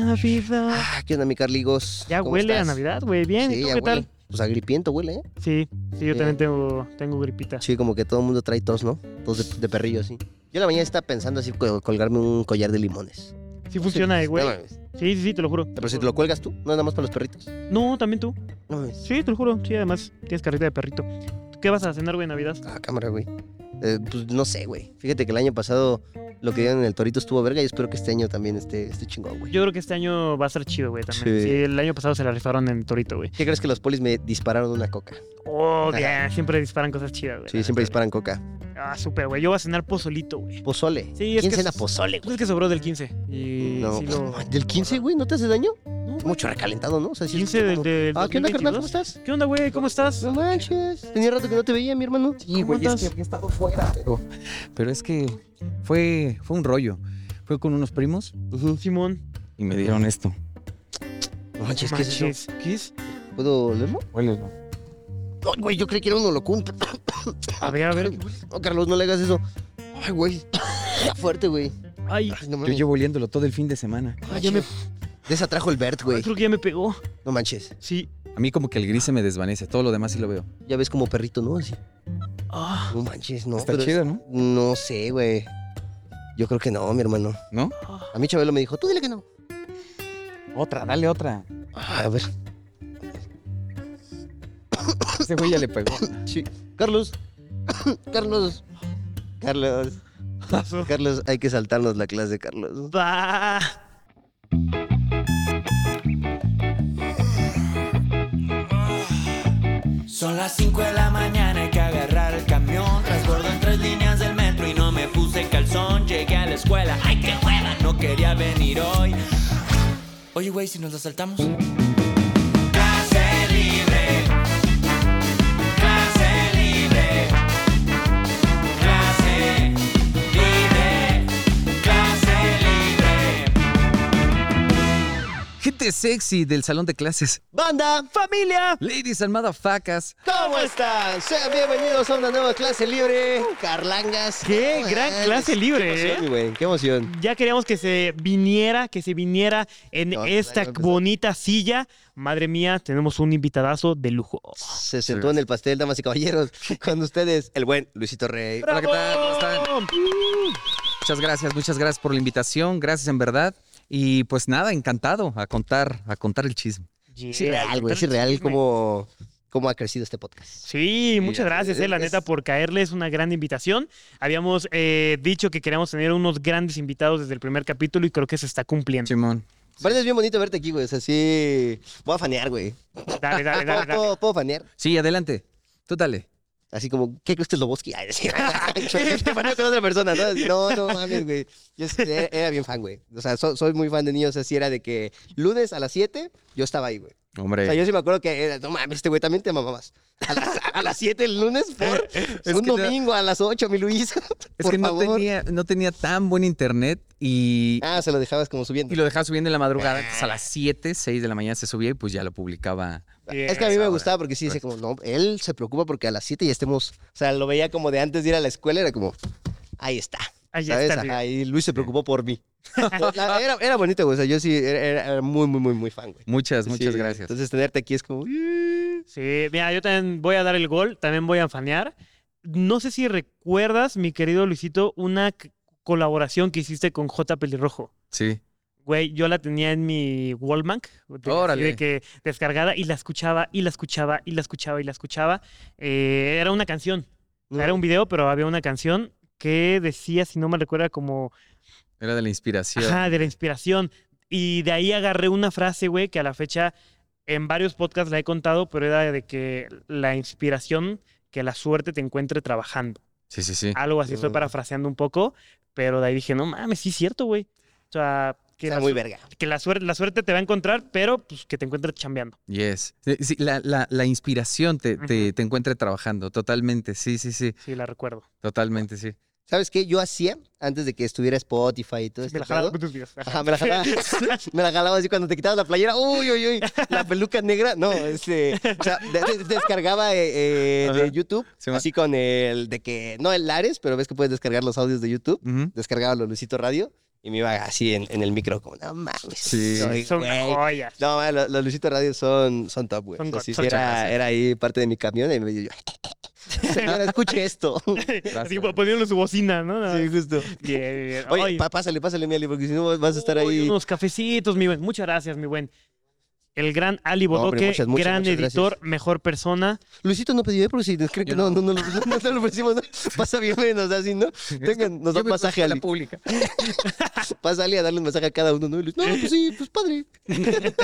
Navidad. Ah, ¿Qué onda, mi Carligos? Ya ¿Cómo huele a estás? Navidad, güey. Bien, ¿y Sí, tú ya qué huele. tal? Pues agripiento huele, ¿eh? Sí, sí, yo Sí. también tengo, tengo gripita. Sí, como que todo el mundo trae tos, ¿no? Tos de, de perrillo, sí. Yo en la mañana estaba pensando así col- colgarme un collar de limones. Sí funciona, güey. No. Sí, sí, sí, te lo juro. Pero si te lo cuelgas tú, no nada más para los perritos. No, también tú. No. Sí, te lo juro. Sí, además tienes carrita de perrito. ¿Qué vas a cenar, güey, en Navidad? Ah, cámara, güey. Eh, pues no sé, güey. Fíjate que el año pasado lo que dieron en el Torito estuvo verga y espero que este año también esté, esté chingón, güey. Yo creo que este año va a ser chido, güey, también. Sí. Sí. el año pasado se la rifaron en Torito, güey. ¿Qué crees que los polis me dispararon una coca? Oh, bien. Siempre disparan cosas chidas, güey. Sí, siempre disparan coca. Ah, súper, güey. Yo voy a cenar pozolito, güey. Pozole. Sí, es ¿Quién que cena es- pozole, Pues güey? es que sobró del 15. Y No, sí lo... ¿Del 15, güey? ¿No te hace daño? Mucho recalentado, ¿no? O sea, sí 15 es del, Ah, ¿qué onda, carnal? ¿Cómo 2022. estás? ¿Qué onda, güey? ¿Cómo estás? No manches. Tenía rato que no te veía, mi hermano. Sí, ¿Cómo güey, es que había estado fuera, pero, pero es que fue, fue un rollo. Fue con unos primos. Simón. y me dieron esto. No manches, ¿qué es eso? Manches, ¿Qué es? ¿Puedo olerlo? Huélelo. No, güey, yo creí que era un holocún. A ver, a ver. No, Carlos, no le hagas eso. Ay, güey. Está fuerte, güey. Ay, Ay, no Yo mames. llevo oliéndolo todo el fin de semana. ay, ya me... Desatrajo el Bert, güey. Creo que ya me pegó. No manches. Sí. A mí como que el gris se me desvanece, todo lo demás sí lo veo. Ya ves como perrito, ¿no? Así. Ah, No manches, no. Está pero chido, ¿no? No sé, güey. Yo creo que no, mi hermano. ¿No? A mí Chabelo me dijo, tú dile que no. Otra, dale otra. Ah, a ver. Ese güey ya le pegó. Sí. Carlos. Carlos. Carlos. Pasó. Carlos, hay que saltarnos la clase, Carlos. Va. Son las 5 de la mañana, hay que agarrar el camión. Transbordo en tres líneas del metro y no me puse calzón. Llegué a la escuela, ¡ay qué hueva! No quería venir hoy. Oye, güey, si nos la saltamos. Gente sexy del salón de clases. ¡Banda! ¡Familia! Ladies and motherfuckers. ¿Cómo están? Sean bienvenidos a una nueva clase libre. Carlangas. ¡Qué gran clase libre, Qué eh! emoción, güey. Qué emoción. Ya queríamos que se viniera, que se viniera en No, esta claro que sí. bonita silla. Madre mía, tenemos un invitadazo de lujo. Se sentó en el pastel, damas y caballeros. Con ustedes, el buen Luisito Rey. Hola, ¿qué tal? ¿Cómo están? Muchas gracias, muchas gracias por la invitación. Gracias en verdad. Y pues nada, encantado a contar, a contar el chisme. Es irreal, güey. Es irreal cómo, cómo ha crecido este podcast. Sí, muchas gracias, eh, la es- neta, por caerle. Es una gran invitación. Habíamos eh, dicho que queríamos tener unos grandes invitados desde el primer capítulo y creo que se está cumpliendo. Simón. Parece bien bonito verte aquí, güey. O sea, sí. Voy a fanear, güey. Dale, dale, dale. ¿Puedo, dale. puedo- puedo fanear? Sí, adelante. Tú dale. Así como, ¿qué crees que es Loboski? Ay, decía. Te con otra persona, ¿no? No, no mames, güey. Yo era, bien fan, güey. O sea, so- soy muy fan de niños. Así era de que lunes a las 7 yo estaba ahí, güey. O Hombre. sea, yo sí me acuerdo que era, no mames, este güey también te mamabas. A las, a las 7 el lunes, por Es un no- domingo a las 8, mi Luis. es por que no favor. tenía, no tenía tan buen internet y, Ah, se lo dejabas como subiendo. y lo dejaba subiendo en la madrugada. Entonces a las 7, 6 de la mañana se subía y pues ya lo publicaba. Es que a mí me ahora. gustaba porque sí dice como, no, él se preocupa porque a las 7 ya estemos, o sea, lo veía como de antes de ir a la escuela, era como, ahí está. Ahí ¿Sabes? está. Ajá, y Luis se preocupó por mí. Era, era bonito, güey. O sea, yo sí era, era muy, muy, muy, muy fan, güey. Muchas, muchas Sí, gracias. Entonces, tenerte aquí es como. "Eh". Sí, mira, yo también voy a dar el gol, también voy a fanear. No sé si recuerdas, mi querido Luisito, una colaboración que hiciste con J. Pelirrojo. Sí. Güey, yo la tenía en mi así Órale. de que descargada y la escuchaba y la escuchaba y la escuchaba y la escuchaba. Eh, era una canción, era un video, pero había una canción que decía, si no me recuerda, como Era de la inspiración. Ajá, de la inspiración. Y de ahí agarré una frase, güey, que a la fecha en varios podcasts la he contado, pero era de que la inspiración, que la suerte te encuentre trabajando. Sí, sí, sí. Algo así, estoy parafraseando un poco, pero de ahí dije, no mames, sí es cierto, güey. O sea, que, Está la, muy verga. que la, suerte, la suerte te va a encontrar, pero pues que te encuentres chambeando. Yes. Sí, la, la- la inspiración te, te, te encuentre trabajando. Totalmente. Sí, sí, sí. Sí, la recuerdo. Totalmente, sí. ¿Sabes qué? Yo hacía, antes de que estuviera Spotify y todo Me este la jalaba con tus videos. Ajá. Me la jalaba. me la jalaba así cuando te quitabas la playera. Uy, uy, uy. La peluca negra. No, este. O sea, de- de- descargaba eh, eh, de. YouTube. Sí, así con el de que. No el Lares, pero ves que puedes descargar los audios de YouTube. Descargaba los Luisito Radio. Y me iba así en, en el micro, como, no mames. Sí. soy Son güey". joyas. No, man, los, los Luisito Radio son, son top, güey. Son O sea, sí, son era, era ahí parte de mi camión y me yo, señora, escuche esto. Así poniéndole su bocina, ¿no? sí, justo. Bien. Oye, pa- pásale, pásale, mi Ali, porque si no vas a estar uy, ahí. Unos cafecitos, mi buen. Muchas gracias, mi buen. El gran Ali Bodoque, muchas, muchas, gran muchas editor, mejor persona. Luisito no pidió, porque si nos creen que no, no. no, no, no, no, no lo ofrecimos, ¿no? Pasa bien menos, así, ¿no? Tengan, nos da un masaje a la pública. Pasa Ali a darle un masaje a cada uno, ¿no? Y Luis, no, pues sí, pues padre.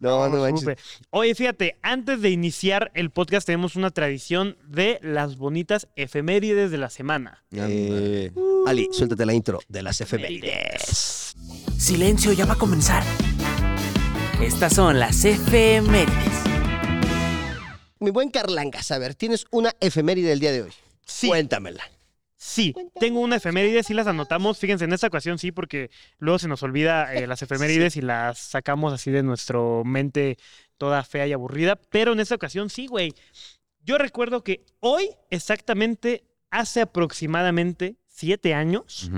no, no manches. Oye, fíjate, antes de iniciar el podcast tenemos una tradición de las bonitas efemérides de la semana. Eh, Ali, suéltate la intro de las efemérides. Silencio, ya va a comenzar. Estas son las efemérides. Mi buen Carlangas, a ver, tienes una efeméride del día de hoy. Sí. Cuéntamela. Sí, tengo una efeméride, sí las anotamos. Fíjense, en esta ocasión sí, porque luego se nos olvida eh, las efemérides y las sacamos así de nuestra mente toda fea y aburrida. Pero en esta ocasión sí, güey. Yo recuerdo que hoy, exactamente hace aproximadamente siete años,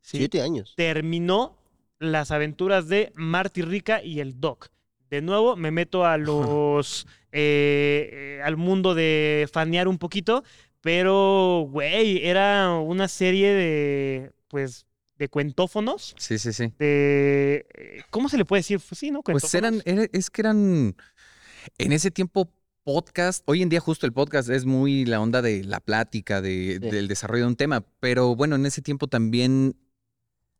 sí, Siete años. terminó las aventuras de Marty Rica y el Doc. De nuevo, me meto a los. eh, eh, al mundo de fanear un poquito. Pero, güey, era una serie de. Pues. de cuentófonos. Sí, sí, sí. De. eh, ¿Cómo se le puede decir? Pues sí, ¿no? Pues eran, era- es que eran, en ese tiempo, podcast. Hoy en día justo el podcast es muy la onda de la plática, de, Sí. del desarrollo de un tema. Pero bueno, en ese tiempo también,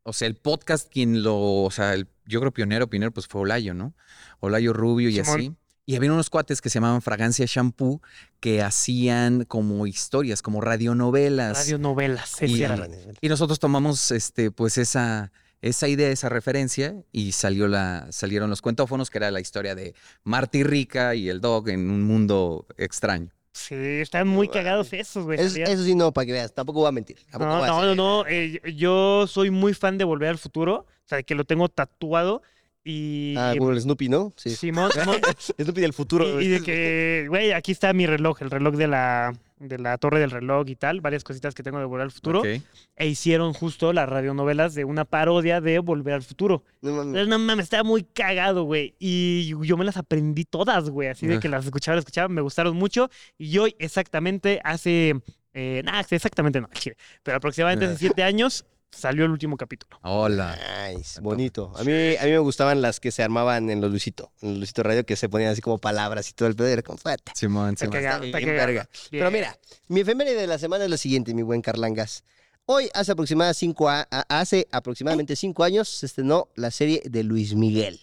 o sea, el podcast quien lo, o sea, el- yo creo pionero, pionero, pues fue Olayo, ¿no? Olayo Rubio y Simón. así. Y había unos cuates que se llamaban Fragancia Shampoo que hacían como historias, como radionovelas. Radionovelas. sí, Y- sí, era. Y nosotros tomamos este, pues esa, esa idea, esa referencia, y salió la, salieron los cuentófonos, que era la historia de Marty Rica y el Dog en un mundo extraño. Sí, estaban muy cagados esos, güey. Eso sí, no, para que veas. Tampoco voy a mentir. Tampoco No, voy a no, no, no. eh, yo soy muy fan de Volver al Futuro. O sea, que lo tengo tatuado. Y. Ah, como el Snoopy, ¿no? Sí. Simón, Simón, Snoopy del futuro. y, y de que, güey, aquí está mi reloj, el reloj de la, de la torre del reloj y tal, varias cositas que tengo de Volver al Futuro. Ok. E hicieron justo las radionovelas de una parodia de Volver al Futuro. No mames. No mames, estaba muy cagado, güey. Y yo me las aprendí todas, güey. Así de que las escuchaba, las escuchaba, me gustaron mucho. Y hoy, exactamente, hace. Eh, nah, exactamente no, Pero aproximadamente hace siete años salió el último capítulo. Hola. Nice, bonito. A mí, a mí me gustaban las que se armaban en los Luisito, en los Luisito Radio, que se ponían así como palabras y todo el pedo, y era como fuerte. Simón, Está Simón. cagado, Está bien verga. Pero mira, mi efeméride de la semana es la siguiente, mi buen Carlangas. Hoy, hace, aproximadamente cinco a- a- hace aproximadamente cinco años, se estrenó la serie de Luis Miguel.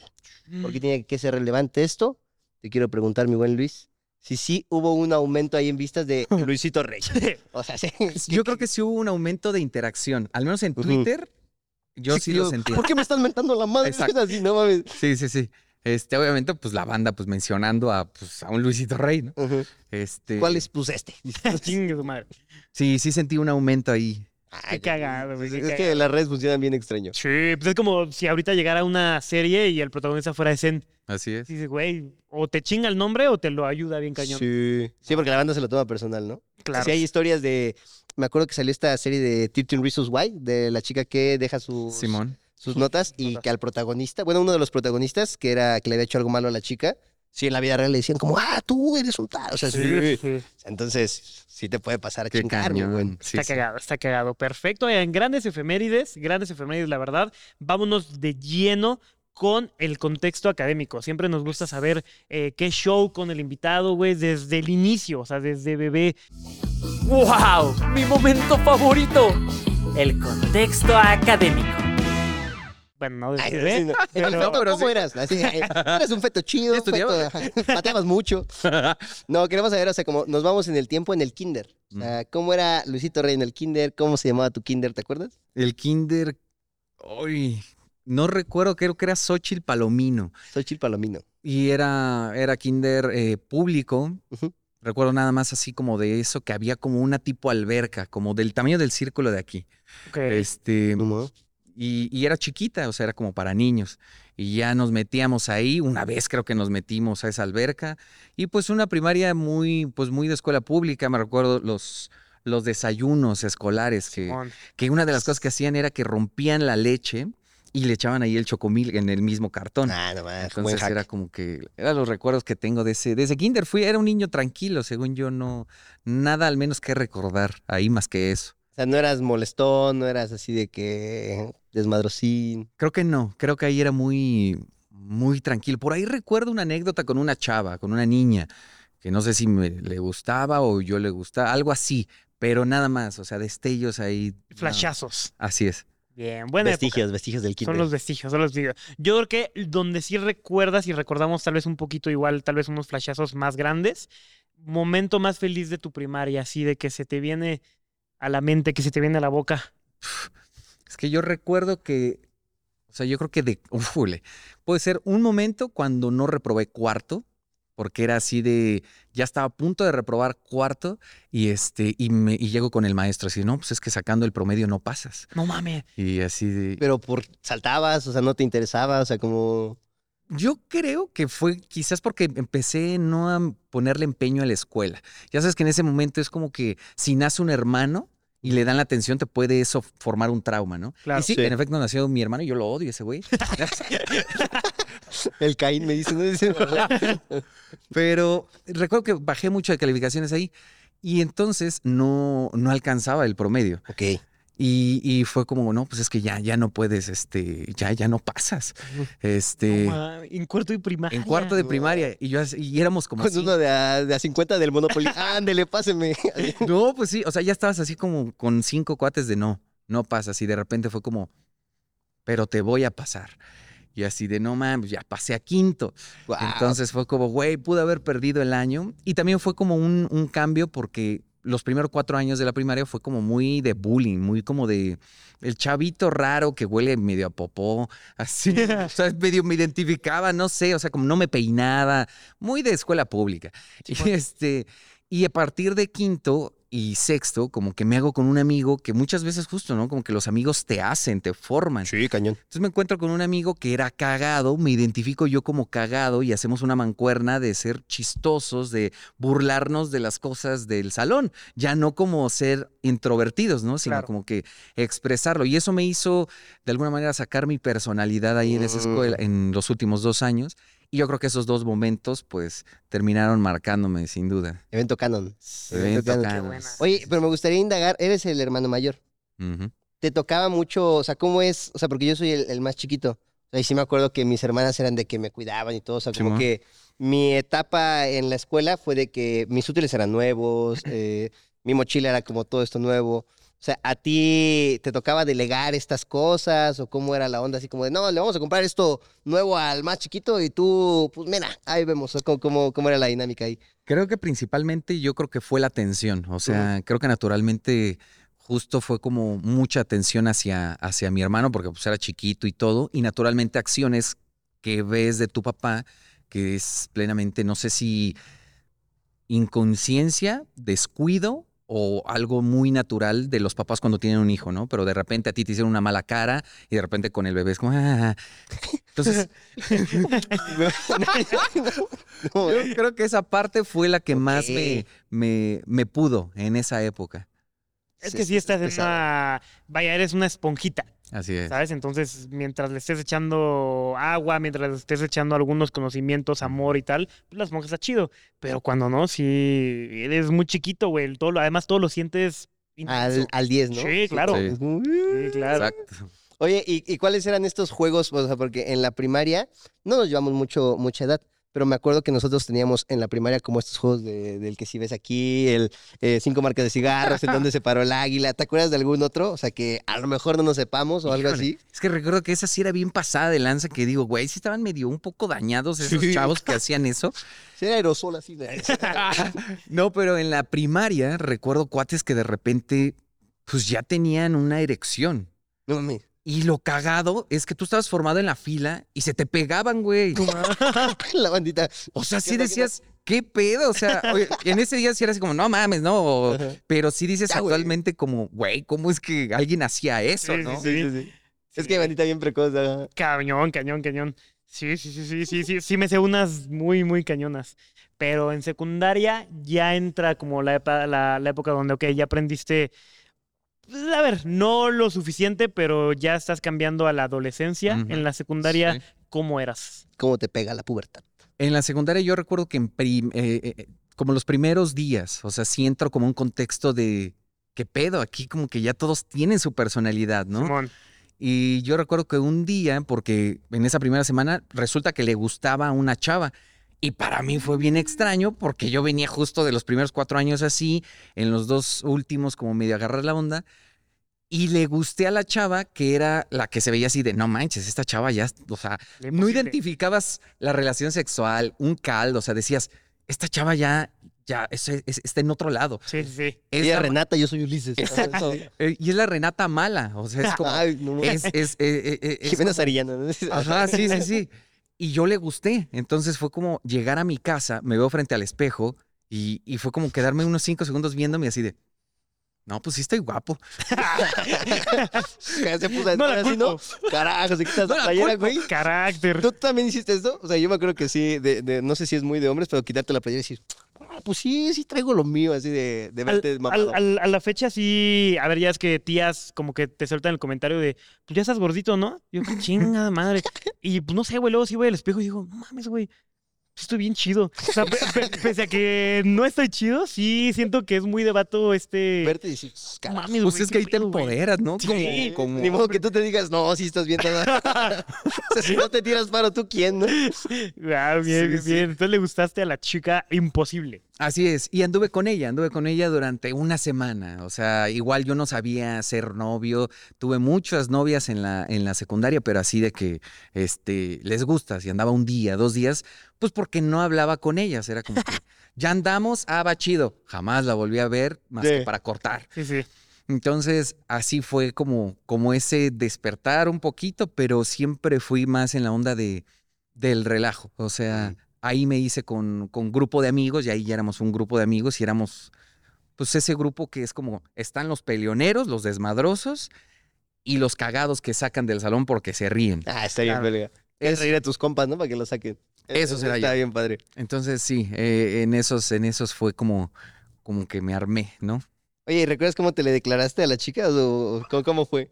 ¿Por qué tiene que ser relevante esto? Te quiero preguntar, mi buen Luis, si sí hubo un aumento ahí en vistas de Luisito Rey. O sea, sí. Yo creo que sí hubo un aumento de interacción, al menos en. Twitter. Yo sí, lo sentí. ¿Por qué me están mentando la madre? Exacto. Así, no mames. Sí, sí, sí. Este, obviamente, pues la banda, pues mencionando a, pues, a un Luisito Rey, ¿no? Este. ¿Cuál es? Pues este. Sí, sí sentí un aumento ahí. Ay, Qué cagado, güey, qué Es que cagado. las redes funcionan bien extraño. Sí, pues es como si ahorita llegara una serie y el protagonista fuera Zen. Así es. Dices, güey, o te chinga el nombre o te lo ayuda bien cañón. Sí. Sí, porque la banda se lo toma personal, ¿no? claro. Sí, hay historias de. Me acuerdo que salió esta serie de 13 Reasons Why, de la chica que deja sus, Simón. sus notas y que al protagonista, bueno, uno de los protagonistas, que era que le había hecho algo malo a la chica, sí, en la vida real le decían como, ah, tú eres un tal. O sea, sí. Sí. Entonces, sí te puede pasar a chingar, mi buen. cañón. Sí, Está sí. cagado, está cagado. Perfecto. En grandes efemérides, grandes efemérides, la verdad. Vámonos de lleno con el contexto académico. Siempre nos gusta saber eh, qué show con el invitado, güey, desde el inicio, o sea, desde bebé. ¡Wow! Mi momento favorito. El contexto académico. Bueno, no desde Ay, bebé. sí, no. pero- El feto, pero ¿Cómo sí. eras? Así, eh, eres un feto chido, ¿Ya feto, pateabas mucho. No, queremos saber, o sea, como nos vamos en el tiempo en el kinder. O sea, ¿cómo era Luisito Rey en el kinder? ¿Cómo se llamaba tu kinder? ¿Te acuerdas? El kinder. Uy, no recuerdo, creo que era Xochitl Palomino. Xochitl Palomino. Y era, era kinder eh, público. Recuerdo nada más así como de eso, que había como una tipo alberca, como del tamaño del círculo de aquí. Ok. Este, ¿Cómo? Y, y era chiquita, o sea, era como para niños. Y ya nos metíamos ahí, una vez creo que nos metimos a esa alberca. Y pues una primaria muy, pues muy de escuela pública, me recuerdo los, los desayunos escolares, que, que una de las cosas que hacían era que rompían la leche y le echaban ahí el chocomil en el mismo cartón. Ah, no más. Entonces era como que, eran los recuerdos que tengo de ese, de ese kinder. Fui, era un niño tranquilo, según yo, no, nada al menos que recordar ahí más que eso. O sea, no eras molestón, no eras así de que desmadrocín. Creo que no, creo que ahí era muy, muy tranquilo. Por ahí recuerdo una anécdota con una chava, con una niña, que no sé si me, le gustaba o yo le gustaba, algo así, pero nada más, o sea, destellos ahí. no. Flashazos. Así es. Bien, buena época. vestigios, vestigios del kinder. Son los vestigios, son los vestigios. Yo creo que donde sí recuerdas y recordamos tal vez un poquito igual, tal vez unos flashazos más grandes, momento más feliz de tu primaria, así de que se te viene a la mente, que se te viene a la boca. Es que yo recuerdo que, o sea, yo creo que de, ufule, puede ser un momento cuando no reprobé cuarto, porque era así de, ya estaba a punto de reprobar cuarto y este, y, me, y llego con el maestro así, no, pues es que sacando el promedio no pasas. No mames. Y así de, Pero por saltabas, o sea, no te interesaba, o sea, como. Yo creo que fue quizás porque empecé no a ponerle empeño a la escuela. Ya sabes que en ese momento es como que si nace un hermano y le dan la atención, te puede eso formar un trauma, ¿no? Claro. y sí, Sí. en efecto nació mi hermano y yo lo odio ese güey. El Caín me dice, no dice. Pero recuerdo que bajé mucho de calificaciones ahí y entonces no, no alcanzaba el promedio. ok. Y, y fue como, no, pues es que ya, ya no puedes, este, ya, ya no pasas. Este, No en cuarto y primaria. en cuarto de primaria. Y yo y éramos como Con así. uno de a, de a 50 del Monopoly. Ándele, páseme. No, pues sí, o sea, ya estabas así como con cinco cuates de no, no pasas. Y de repente fue como, pero te voy a pasar. Y así de no mames, ya pasé a quinto. Entonces fue como, güey, pude haber perdido el año. Y también fue como un, un cambio porque los primeros cuatro años de la primaria fue como muy de bullying, muy como de el chavito raro que huele medio a popó, así. o sea, medio me identificaba, no sé, o sea, como no me peinaba, muy de escuela pública. y este, y a partir de quinto y sexto, como que me hago con un amigo que muchas veces justo, ¿no? Como que los amigos te hacen, te forman. Sí, cañón. Entonces me encuentro con un amigo que era cagado, me identifico yo como cagado y hacemos una mancuerna de ser chistosos, de burlarnos de las cosas del salón, ya no como ser introvertidos, ¿no? Sino Claro. como que expresarlo. Y eso me hizo de alguna manera sacar mi personalidad ahí en esa escuela en los últimos dos años. Y yo creo que esos dos momentos, pues, terminaron marcándome, sin duda. Evento canon. Evento canon. canon. Oye, pero me gustaría indagar, eres el hermano mayor. ¿Te tocaba mucho, o sea, cómo es? O sea, porque yo soy el, el más chiquito. O sea, y sí me acuerdo que mis hermanas eran de que me cuidaban y todo. O sea, como que mi etapa en la escuela fue de que mis útiles eran nuevos, eh, mi mochila era como todo esto nuevo. O sea, ¿a ti te tocaba delegar estas cosas o cómo era la onda? Así como de, no, le vamos a comprar esto nuevo al más chiquito y tú, pues mira, ahí vemos cómo, cómo, cómo era la dinámica ahí. Creo que principalmente yo creo que fue la atención. O sea, creo que naturalmente justo fue como mucha atención hacia, hacia mi hermano, porque pues era chiquito y todo, y naturalmente acciones que ves de tu papá, que es plenamente, no sé si inconsciencia, descuido o algo muy natural de los papás cuando tienen un hijo, ¿no? Pero de repente a ti te hicieron una mala cara y de repente con el bebé es como... "Ah". Entonces, No, Yo creo que esa parte fue la que más me, me, me pudo en esa época. Es Sí, que sí, sí estás en una. Vaya, eres una esponjita, Así es. ¿sabes? Entonces, mientras le estés echando agua, mientras le estés echando algunos conocimientos, amor y tal, pues la esponja está chido. Pero cuando no, sí, eres muy chiquito, güey. el Todo lo, además, todo lo sientes. intenso. al, al 10, ¿no? Sí, claro. Sí, claro. Exacto. Oye, ¿y, y cuáles eran estos juegos? O sea, porque en la primaria no nos llevamos mucho, mucha edad, pero me acuerdo que nosotros teníamos en la primaria como estos juegos de- del que si ves aquí, el eh, cinco marcas de cigarros, en donde se paró el águila. ¿Te acuerdas de algún otro? O sea, que a lo mejor no nos sepamos o algo así. Es que recuerdo que esa sí era bien pasada de lanza, que digo, güey, sí estaban medio un poco dañados esos Sí. chavos que hacían eso. Sí, era aerosol así. ¿no? No, pero en la primaria recuerdo cuates que de repente, pues ya tenían una erección. No mames. Y lo cagado es que tú estabas formado en la fila y se te pegaban, güey. la bandita. O sea, ¿Qué sí decías, ¿qué pedo? O sea, oye, en ese día sí era así como, no mames, no. O- pero sí dices Ya, güey. actualmente como, güey, ¿cómo es que alguien hacía eso, Sí, no? sí, Sí, sí, sí. Es que hay bandita bien precoz. ajá. Cañón, cañón, cañón. Sí, sí, sí, sí, sí, sí, sí me sé unas muy, muy cañonas. Pero en secundaria ya entra como la, la, la época donde, ok, ya aprendiste, a ver, no lo suficiente, pero ya estás cambiando a la adolescencia. En la secundaria, Sí. ¿cómo eras? ¿Cómo te pega la pubertad? En la secundaria yo recuerdo que en prim- eh, eh, eh, como los primeros días, o sea, sí entro como un contexto de qué pedo, aquí como que ya todos tienen su personalidad, ¿no? Simón. Y yo recuerdo que un día, porque en esa primera semana resulta que le gustaba a una chava. Y para mí fue bien extraño porque yo venía justo de los primeros cuatro años así, en los dos últimos como medio agarrar la onda. Y le gusté a la chava que era la que se veía así de, no manches, esta chava ya, o sea, no identificabas la relación sexual, un caldo, o sea, decías, esta chava ya, ya, es- es- está en otro lado. Sí, sí. Es Ella la- Renata, yo soy Ulises. Exacto. Eh, y es la Renata mala, o sea, es como, Ay, no, es, es, eh, eh, es Jimena como- Sarillana. Ajá, sí, sí, sí. Y yo le gusté. Entonces fue como llegar a mi casa, me veo frente al espejo y, y fue como quedarme unos cinco segundos viéndome así de, no, pues sí estoy guapo. Se puso a No así, ¿no? Carajo, se quitas No la la playera, culpo. güey. Carácter. ¿Tú también hiciste esto? O sea, yo me acuerdo que sí, de, de- no sé si es muy de hombres, pero quitarte la playera y decir, "Ah, pues sí, sí traigo lo mío, así de, de verte al- mamado. al- a la fecha sí, a ver, ya es que tías como que te sueltan el comentario de, pues ya estás gordito, ¿no? Yo, chingada madre. Y pues no sé, güey, luego sí voy al espejo y digo, no mames, güey, estoy bien chido. O sea, pe- pe- pese a que no estoy chido, sí siento que es muy de vato este... Verte y decir. Mames, Pues es que ahí te empoderas, ¿no? Sí, Como, como- Ni modo que tú te digas, no, sí estás bien. toda". o sea, si no te tiras paro, ¿tú quién? no? Ah, bien, Sí, bien, sí. bien. Entonces le gustaste a la chica imposible. Así es, y anduve con ella, anduve con ella durante una semana, o sea, igual yo no sabía ser novio, tuve muchas novias en la, en la secundaria, pero así de que este, les gusta, si andaba un día, dos días, pues porque no hablaba con ellas, era como que ya andamos, ah, va chido, jamás la volví a ver más Sí. que para cortar. Sí, sí. Entonces, así fue como, como ese despertar un poquito, pero siempre fui más en la onda de, del relajo. O sea, ahí me hice con, con grupo de amigos y ahí ya éramos un grupo de amigos y éramos, pues ese grupo que es como, están los peleoneros, los desmadrosos y los cagados que sacan del salón porque se ríen. Ah, está bien, Claro. Es Es- reír a tus compas, ¿no? Para que lo saquen. Eso será Está yo. bien, padre. Entonces, sí, eh, en, esos, en esos fue como, como que me armé, ¿no? Oye, ¿y ¿recuerdas cómo te le declaraste a la chica o cómo, cómo fue?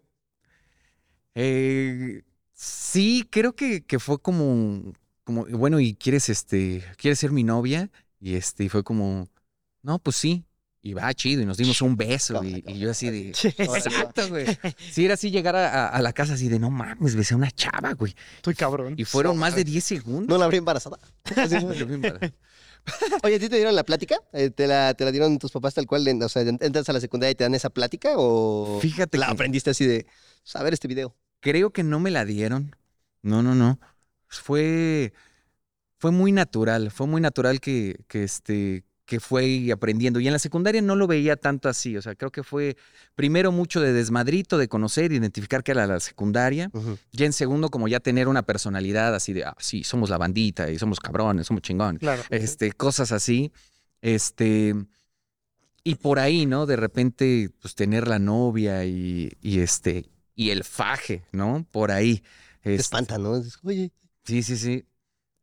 Eh, sí, creo que, que fue como, como, bueno, ¿y quieres, este, quieres ser mi novia? Y este, y fue como, no, pues sí. Y va chido, y nos dimos un beso. Y, y yo así de, exacto, güey. Sí, era así llegar a, a- a la casa así de, no mames, besé a una chava, güey. Estoy cabrón. Y fueron más de Sobres. 10 segundos. ¿No la habría embarazada? Oye, ¿a ti te dieron la plática? Eh, ¿Te la, te la dieron tus papás tal cual? O sea, ¿entras a la secundaria y te dan esa plática o Fíjate la que aprendiste así de, "Pues, a ver este video? creo que no me la dieron. No, no, no. Fue, fue muy natural, fue muy natural que, que, este, que fue aprendiendo. Y en la secundaria no lo veía tanto así. O sea, creo que fue primero mucho de desmadrito, de conocer, identificar que era la secundaria. Ya en segundo, como ya tener una personalidad así de, ah, sí, somos la bandita y somos cabrones, somos chingones. Claro. Este, cosas así. Este. Y por ahí, ¿no? De repente, pues tener la novia y, y este. Y el faje, ¿no? Por ahí. Te Este, espanta, ¿no? Oye, Sí, sí, sí.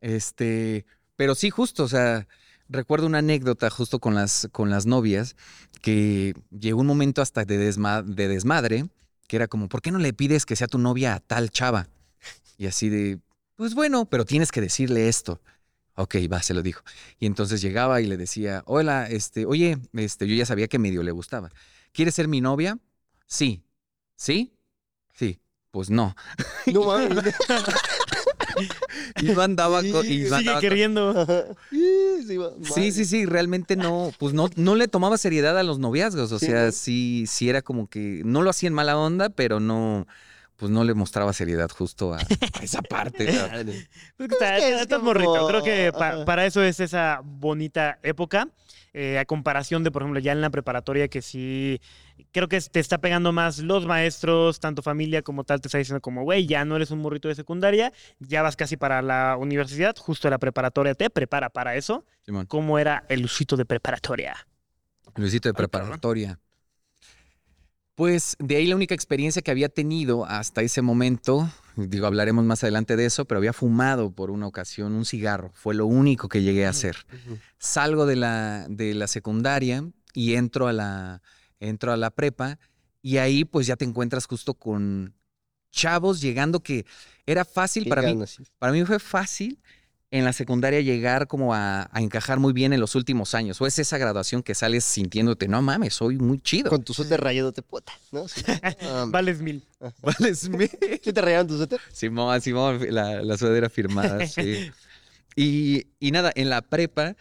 Este, pero sí, justo, o sea, recuerdo una anécdota justo con las, con las novias, que llegó un momento hasta de, desma- de desmadre, que era como, ¿por qué no le pides que sea tu novia a tal chava? Y así de, pues bueno, pero tienes que decirle esto. Ok, va, se lo dijo. Y entonces llegaba y le decía, hola, este, oye, este, yo ya sabía que medio le gustaba. ¿Quieres ser mi novia? Sí. ¿Sí? Sí. Pues no. no mames. Y no andaba con... y no Sigue andaba queriendo. Sí, sí, Sí, realmente no, pues no, no le tomaba seriedad a los noviazgos, o sea, sí, sí era como que no lo hacía en mala onda, pero no, pues no le mostraba seriedad justo a, a esa parte. Pues que está, Es que es estás como- morrito. Creo que pa- para eso es esa bonita época. eh, a comparación de, por ejemplo, ya en la preparatoria, que sí, creo que te está pegando más los maestros, tanto familia como tal, te está diciendo como, güey, ya no eres un morrito de secundaria, ya vas casi para la universidad, justo la preparatoria te prepara para eso. Simón. ¿Cómo era el usito de preparatoria? Luisito de preparatoria. Pues de ahí la única experiencia que había tenido hasta ese momento, digo, hablaremos más adelante de eso, pero había fumado por una ocasión un cigarro. Fue lo único que llegué a hacer. Salgo de la, de la secundaria y entro a la, entro a la prepa y ahí pues ya te encuentras justo con chavos llegando que era fácil para mí. Para mí fue fácil en la secundaria llegar como a, a encajar muy bien en los últimos años. O es esa graduación que sales sintiéndote, no mames, soy muy chido. Con tu suéter rayado te puta, ¿no? Sí. Vales mil. Vales mil. ¿Sí te rayaron tu suéter? Simón, Simón, la, la sudadera firmada, sí. Y, y nada, en la prepa,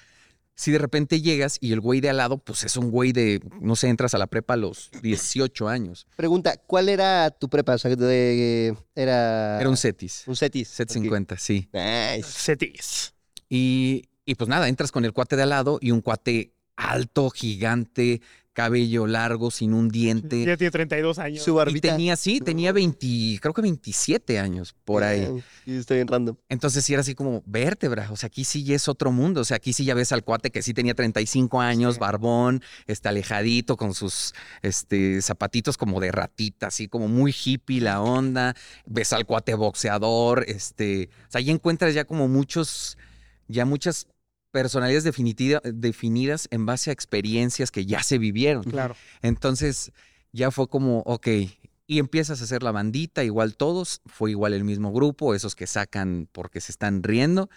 si de repente llegas y el güey de al lado, pues es un güey de, no sé, entras a la prepa a los 18 años. Pregunta, ¿cuál era tu prepa? O sea, de- era... Era un CETIS. Un CETIS. Set ok. 50, sí. Nice. Cetis. Y, y pues nada, entras con el cuate de al lado y un cuate alto, gigante, cabello largo, sin un diente. Ya tiene 32 años. Su Y barbita. tenía, sí, tenía 20, creo que 27 años por ahí. Ah, Sí, estoy bien random. Entonces sí era así como vértebra, o sea, aquí sí ya es otro mundo, o sea, aquí sí ya ves al cuate que sí tenía 35 años, Sí. barbón, este alejadito con sus este zapatitos como de ratita, así como muy hippie la onda, ves al cuate boxeador, este, o sea, ahí encuentras ya como muchos ya muchas personalidades definitida- definidas en base a experiencias que ya se vivieron. Claro. Entonces ya fue como, ok, y empiezas a hacer la bandita, igual todos, fue igual el mismo grupo, esos que sacan porque se están riendo.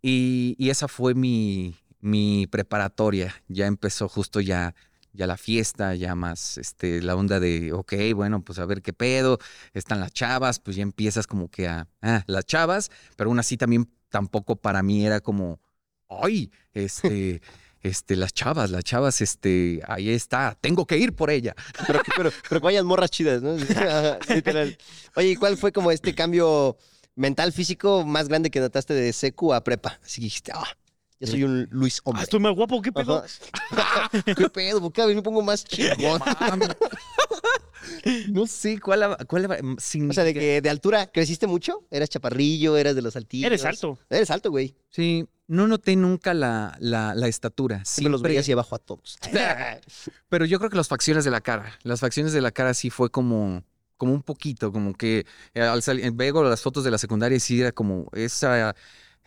Y, y esa fue mi, mi preparatoria. Ya empezó justo ya, ya la fiesta, ya más este, la onda de, ok, bueno, pues a ver qué pedo, están las chavas, pues ya empiezas como que a, ah, las chavas, pero aún así también tampoco para mí era como, ay, este... Este, las chavas, las chavas, este, ahí está, tengo que ir por ella. Pero, pero, pero que vayan morras chidas, ¿no? Literal. Oye, ¿y cuál fue como este cambio mental, físico más grande que notaste de secu a prepa? Así que dijiste, ah, ya soy un Luis Ah, hombre. estoy más guapo, ¿qué pedo? ¿Qué pedo? ¿Por qué a ver me pongo más chingón? No sé cuál, la- cuál la- O sea, de significa- que de altura creciste mucho, eras chaparrillo, eras de los altillos. Eres alto. Eres alto, güey. Sí, no noté nunca la, la, la estatura. Siempre los veías y abajo a todos. Pero yo creo que las facciones de la cara. Las facciones de la cara sí fue como, como un poquito, como que eh, al salir, veo las fotos de la secundaria y sí era como esa,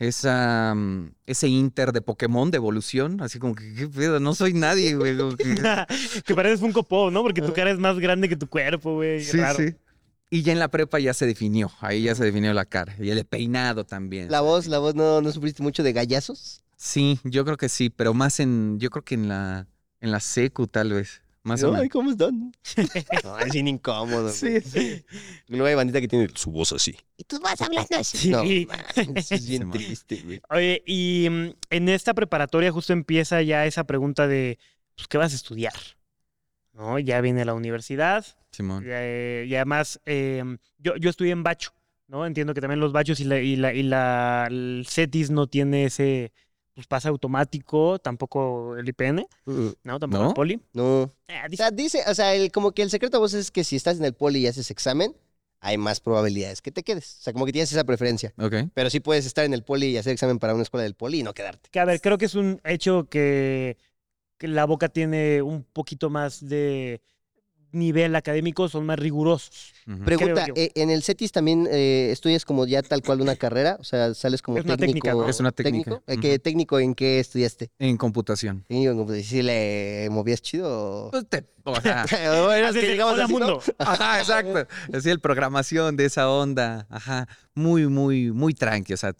esa, mm, ese inter de Pokémon de evolución. Así como que, ¿qué pedo? No soy nadie, güey. que- que pareces Funko Pop, ¿no? Porque tu cara es más grande que tu cuerpo, güey. Sí, Raro. sí. Y ya en la prepa ya se definió. Ahí ya se definió la cara. Y el peinado también. La voz, la voz, ¿no, no sufriste mucho de gallazos? Sí, yo creo que sí, pero más en, yo creo que en la, en la secu tal vez. Más o Ay, menos. ¿cómo están? es bien incómodo. Sí, sí. Luego hay bandita que tiene su voz así. Y tú vas hablando así. Sí. No, manches, es bien Sí, man. triste, güey. Oye, y mm, en esta preparatoria justo empieza ya esa pregunta de, pues, ¿qué vas a estudiar? ¿No? Ya viene la universidad, Simón. eh, y además, eh, yo, yo estudié en Bacho, ¿no? Entiendo que también los Bachos y la, y la, y la el CETIS no tiene ese, pues, pase automático, tampoco el IPN, Mm, ¿no? Tampoco ¿No? el Poli. No. Eh, O dice- sea, dice, o sea, el- como que el secreto a vos es que si estás en el poli y haces examen, hay más probabilidades que te quedes. O sea, como que tienes esa preferencia. Ok. Pero sí puedes estar en el poli y hacer examen para una escuela del poli y no quedarte. que a ver, creo que es un hecho que, que la boca tiene un poquito más de nivel académico, son más rigurosos. Pregunta, eh, ¿en el CETIS también eh, estudias como ya tal cual una carrera? O sea, sales como Es una técnico. técnica, ¿no? Es una técnica. ¿Técnico? Eh, ¿qué técnico en qué estudiaste? En computación. Técnico en computación. ¿Sí le movías chido? o- Pues te- o sea, Así que de, llegabas "Hola, así, ¿no? mundo. ajá, exacto. Así el programación de esa onda. Ajá. Muy, muy, muy tranqui. O sea,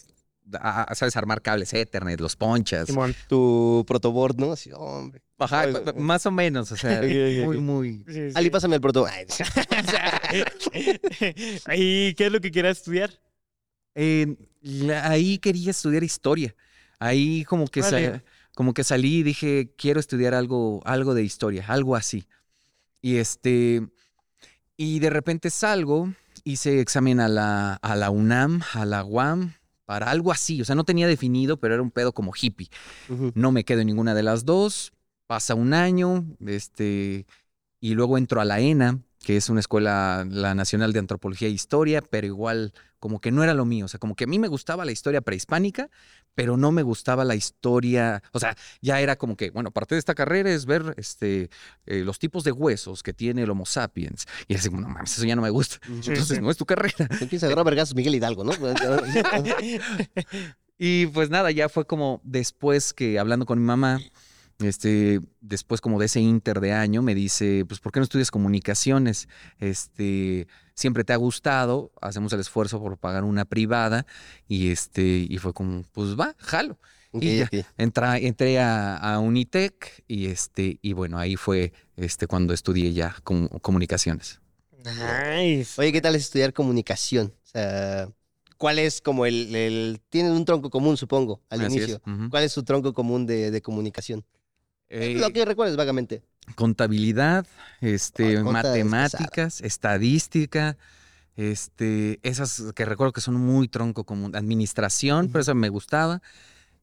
a- a- sabes armar cables Ethernet, los ponchas. Simón. Tu protoboard, ¿no? Así, hombre. Ajá, más o menos. O sea, muy, muy. Sí, sí. Ali, pásame el protoboard. ¿Y qué es lo que quieras estudiar? Eh, la- ahí quería estudiar historia. Ahí como que, como que salí y dije, quiero estudiar algo, algo de historia, algo así. Y este, y de repente salgo, hice examen a la, a la UNAM, a la UAM, para algo así. O sea, no tenía definido, pero era un pedo como hippie. No me quedo en ninguna de las dos. Pasa un año, este, y luego entro a la ENA, que es una escuela, la Nacional de Antropología e Historia, pero igual como que no era lo mío. O sea, como que a mí me gustaba la historia prehispánica, pero no me gustaba la historia. O sea, ya era como que, bueno, parte de esta carrera es ver este, eh, los tipos de huesos que tiene el Homo sapiens. Y así, no mames, eso ya no me gusta. Entonces, no es tu carrera. Empieza a agarrar vergazos Miguel Hidalgo, ¿no? Y pues nada, ya fue como después que hablando con mi mamá, este, después como de ese inter de año, me dice, pues, ¿por qué no estudias comunicaciones? Este, siempre te ha gustado, hacemos el esfuerzo por pagar una privada y este, y fue como, pues va, jalo. Y ya, entra- entré a, a Unitec y este, y bueno, ahí fue este, cuando estudié ya com- comunicaciones. Nice. Oye, ¿qué tal es estudiar comunicación? O sea, ¿cuál es como el, el... Tienen un tronco común, supongo, al Así inicio. ¿Cuál es su tronco común de, de comunicación? Eh, Lo que recuerdes vagamente. contabilidad, este, matemáticas, estadística, este, esas que recuerdo que son muy tronco común, administración, pero eso me gustaba.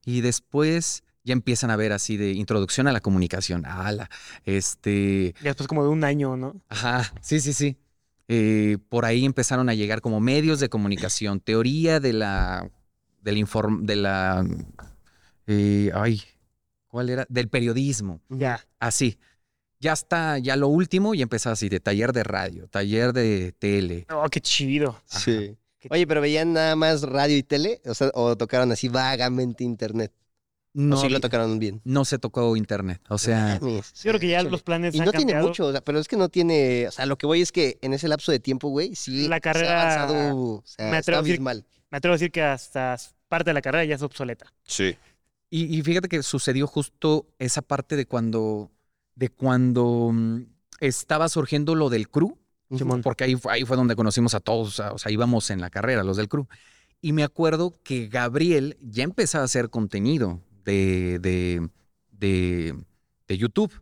Y después ya empiezan a ver así de introducción a la comunicación. Ala, este, Ya después como de un año, ¿no? ajá, sí, sí, sí. Eh, por ahí empezaron a llegar como medios de comunicación, teoría de la, del inform, de la, eh, ay, ¿cuál era? Del periodismo. Ya. Así. Ya está, ya lo último, y empezó así, de taller de radio, taller de tele. Oh, qué chido. Sí. Qué Oye, pero veían nada más radio y tele, o sea, o tocaron así vagamente internet. No, o sí lo tocaron bien. no se tocó internet. O sea, Yo creo que ya los planes Y han no tiene mucho, o sea, pero es que no tiene, o sea, lo que voy es que en ese lapso de tiempo, güey, sí La se carrera- ha avanzado, o sea, me está atrevo a decir- abismal. Me atrevo a decir que hasta parte de la carrera ya es obsoleta. Sí. Y, y fíjate que sucedió justo esa parte de cuando, de cuando mm, estaba surgiendo lo del crew, Simón. porque ahí, fue- ahí fue donde conocimos a todos, o sea, o sea, íbamos en la carrera, los del crew. Y me acuerdo que Gabriel ya empezaba a hacer contenido de, de, de, de YouTube.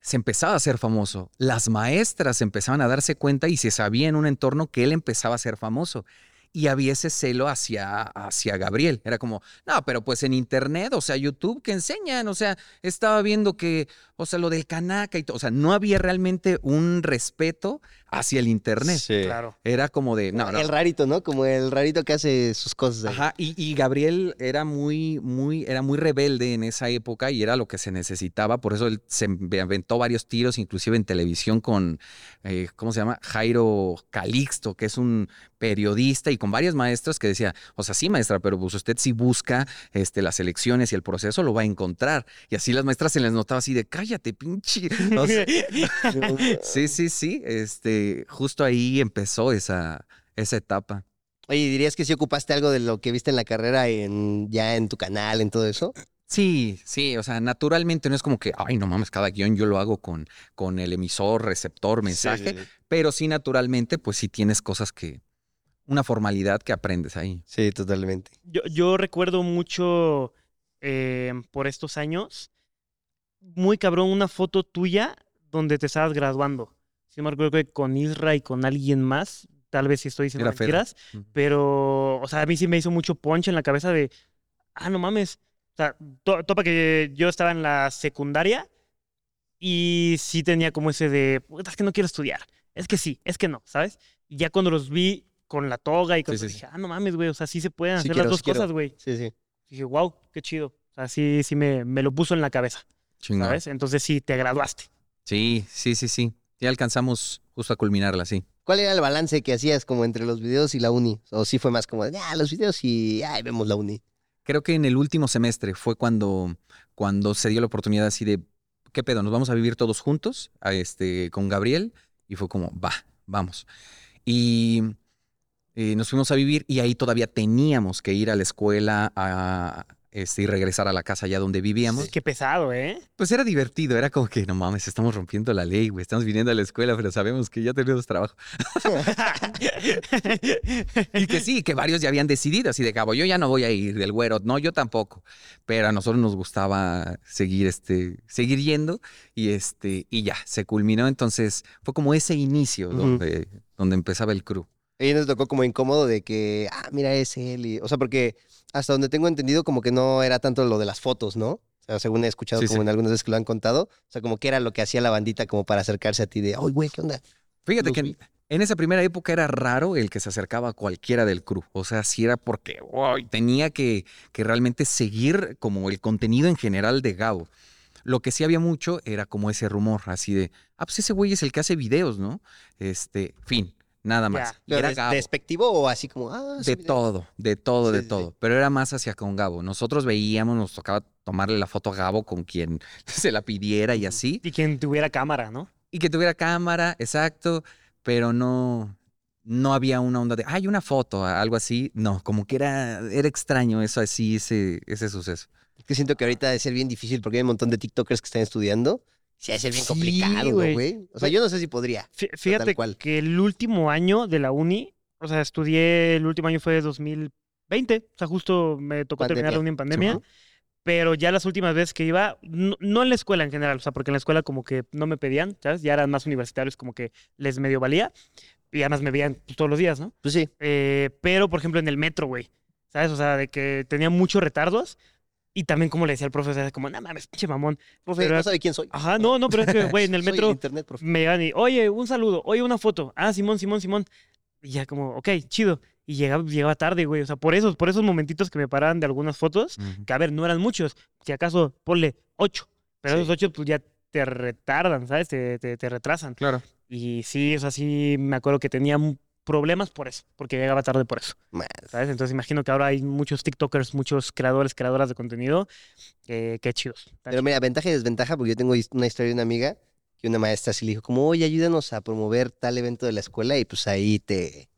Se empezaba a hacer famoso. Las maestras empezaban a darse cuenta y se sabía en un entorno que él empezaba a ser famoso. Y había ese celo hacia, hacia Gabriel. Era como, no, pero pues en internet, o sea, YouTube, que enseñan? O sea, estaba viendo que, o sea, lo del canaca y todo. O sea, no había realmente un respeto hacia el internet. Sí. Claro. Era como de, no, no. El rarito, ¿no? Como el rarito que hace sus cosas. ahí. Ajá, y, y Gabriel era muy, muy, era muy rebelde en esa época y era lo que se necesitaba, por eso él se aventó varios tiros, inclusive en televisión con, eh, ¿cómo se llama? Jairo Calixto, que es un periodista y con varias maestras que decía, o sea, sí maestra, pero pues usted si busca este, las elecciones y el proceso lo va a encontrar. Y así las maestras se les notaba así de, cállate, pinche. O sea, sí, sí, sí, este, justo ahí empezó esa, esa etapa. Oye, ¿dirías que sí ocupaste algo de lo que viste en la carrera en, ya en tu canal, en todo eso? Sí, sí, o sea, naturalmente no es como que, ay, no mames, cada guion yo lo hago con, con el emisor, receptor, mensaje, Sí, sí, sí. pero sí, naturalmente, pues sí tienes cosas que, una formalidad que aprendes ahí. Sí, totalmente. Yo, yo recuerdo mucho eh, por estos años, muy cabrón, una foto tuya donde te estabas graduando. Si no me recuerdo que con Isra y con alguien más, tal vez si estoy diciendo Era mentiras, pero, o sea, a mí sí me hizo mucho punch en la cabeza de, ah, no mames. O sea, to- topa que yo estaba en la secundaria y sí tenía como ese de, puta, es que no quiero estudiar. Es que sí, es que no, ¿sabes? Y ya cuando los vi con la toga y Sí, sí, dije, ah, no mames, güey, o sea, sí se pueden Sí hacer quiero, las dos cosas, güey. Sí, sí. Dije, wow, qué chido. O sea, sí, sí me, me lo puso en la cabeza, Chingón. ¿sabes? Entonces sí, te graduaste. Sí, sí, sí, sí. Ya alcanzamos justo a culminarla, sí. ¿Cuál era el balance que hacías como entre los videos y la uni? O sí fue más como, ah, los videos y, ay, vemos la uni. Creo que en el último semestre fue cuando, cuando se dio la oportunidad así de, ¿qué pedo? ¿Nos vamos a vivir todos juntos? A este, con Gabriel. Y fue como, va, vamos. Y eh, nos fuimos a vivir y ahí todavía teníamos que ir a la escuela a, este, y regresar a la casa allá donde vivíamos. Qué pesado, ¿eh? Pues era divertido, era como que, no mames, estamos rompiendo la ley, güey, estamos viniendo a la escuela, pero sabemos que ya tenemos trabajo. Y que sí, que varios ya habían decidido, así de cabo, yo ya no voy a ir del güero, no, yo tampoco. Pero a nosotros nos gustaba seguir, este, seguir yendo y este, y ya, se culminó. Entonces, fue como ese inicio donde, donde empezaba el crew. Y nos tocó como incómodo de que, ah, mira, es él. y- o sea, porque hasta donde tengo entendido, como que no era tanto lo de las fotos, ¿no? O sea, según he escuchado Sí, como sí. en algunas veces que lo han contado. O sea, como que era lo que hacía la bandita como para acercarse a ti de, ay, güey, ¿qué onda? Fíjate Los que en, en esa primera época era raro el que se acercaba a cualquiera del crew. O sea, sí era porque uy, tenía que, que realmente seguir como el contenido en general de Gabo. Lo que sí había mucho era como ese rumor, así de, ah, pues ese güey es el que hace videos, ¿no? Este, fin, nada más. Ya. Y ¿Pero era Gabo. ¿Despectivo o así como, ah, De todo, de todo, Sí, de sí, todo. Pero era más hacia con Gabo. Nosotros veíamos, nos tocaba tomarle la foto a Gabo con quien se la pidiera y así. Y quien tuviera cámara, ¿no? Y que tuviera cámara, exacto, pero no, no había una onda de, hay una foto, algo así. No, como que era, era extraño eso así, ese, ese suceso. Es que siento que ahorita debe ser bien difícil porque hay un montón de TikTokers que están estudiando. Sí, ser bien Sí, complicado, güey. O sea, yo no sé si podría. Fí- Fíjate cual. que el último año de la uni, o sea, estudié, el último año fue 2020, o sea, justo me tocó terminar la Pandemia. uni en pandemia, Simón. pero ya las últimas veces que iba, no, no en la escuela en general, o sea, porque en la escuela como que no me pedían, ¿sabes? Ya eran más universitarios, como que les medio valía, y además me veían todos los días, ¿no? Pues sí. Eh, pero, por ejemplo, en el metro, güey, ¿sabes? O sea, de que tenía muchos retardos, y también como le decía al profe, o sea, como, no mames, pinche mamón. Profe, Pero- no sabe quién soy. Ajá, no, no, pero es que, güey, en el metro internet, profe. me llegan y, oye, un saludo, oye, una foto. Ah, Simón, Simón, Simón. Y ya como, ok, chido. Y llegaba, llegaba tarde, güey. O sea, por esos, por esos momentitos que me paraban de algunas fotos, que a ver, no eran muchos. Si acaso, ponle ocho. Pero Sí. esos ocho, pues ya te retardan, ¿sabes? Te, te, te retrasan. Claro. Y sí, o sea, sí me acuerdo que tenía problemas por eso, porque llegaba tarde por eso. ¿sabes? Entonces imagino que ahora hay muchos TikTokers, muchos creadores, creadoras de contenido, eh, qué chidos. Pero chido. mira, ventaja y desventaja, porque yo tengo una historia de una amiga que una maestra sí le dijo como, oye, ayúdanos a promover tal evento de la escuela y pues ahí te,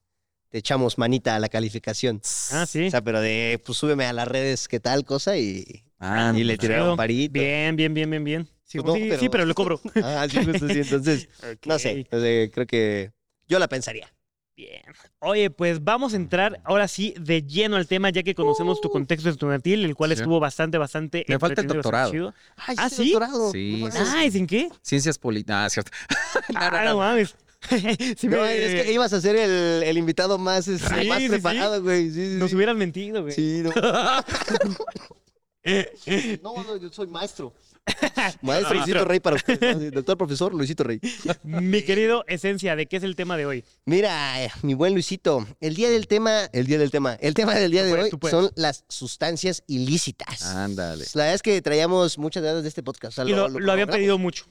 te echamos manita a la calificación. Ah, sí. O sea, pero de, pues súbeme a las redes qué tal cosa y, Ah, y le chido. tiraron parito. Bien, bien, bien, bien, bien. Sí, Pues no, sí, sí, pero- pero le cobro. Ah, sí, justo sí. Entonces, no sé, sea, creo que yo la pensaría. Bien. Oye, pues vamos a entrar ahora sí de lleno al tema, ya que conocemos tu contexto estudiantil, el cual Sí. estuvo bastante, bastante. Me falta el doctorado. chido. Ay, ¿Ah, sí? doctorado. Sí, No ¿sin qué? Ciencias políticas. Ah, cierto. ah, no mames. Sí No, me- es que ibas a ser el, el invitado más, este, Sí, más sí, preparado, güey. Sí, sí, Nos sí. hubieran mentido, güey. Sí, no. No, no, yo soy maestro. Maestro Luisito Rey para usted. Doctor profesor Luisito Rey. Mi querido Esencia, ¿de qué es el tema de hoy? Mira, mi buen Luisito, el día del tema, el día del tema, el tema del día Tú de puedes, hoy son las sustancias ilícitas. Ándale. La verdad es que traíamos muchas ganas de este podcast. o sea, Y lo, lo habían pedido mucho.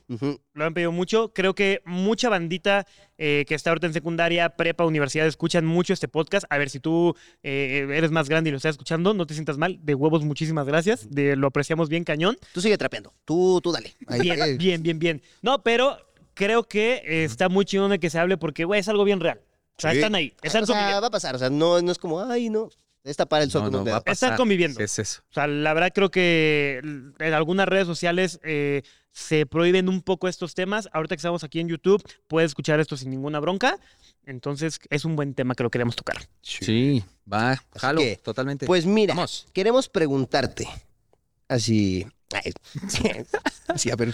Lo han pedido mucho. Creo que mucha bandita eh, que está ahorita en secundaria, prepa, universidad, escuchan mucho este podcast. A ver, si tú eh, eres más grande y lo estás escuchando, no te sientas mal. De huevos, muchísimas gracias. De, lo apreciamos bien cañón. Tú sigue trapeando. Tú, tú dale. Ahí, Bien, bien, bien, bien. No, pero creo que eh, está muy chingón de que se hable porque, güey, es algo bien real. O sea, Sí. están ahí, están o sea, conviviendo. va a pasar. O sea, no, no es como, ay, no. Es tapar el sol No, con no, un va dedo. a pasar. Están conviviendo. Es eso. O sea, la verdad creo que en algunas redes sociales eh, se prohíben un poco estos temas. Ahorita que estamos aquí en YouTube, puedes escuchar esto sin ninguna bronca. Entonces, es un buen tema que lo queremos tocar. Sí, va. Jalo, que, totalmente. Pues mira, Vamos. queremos preguntarte. Así. ay, sí, a ver.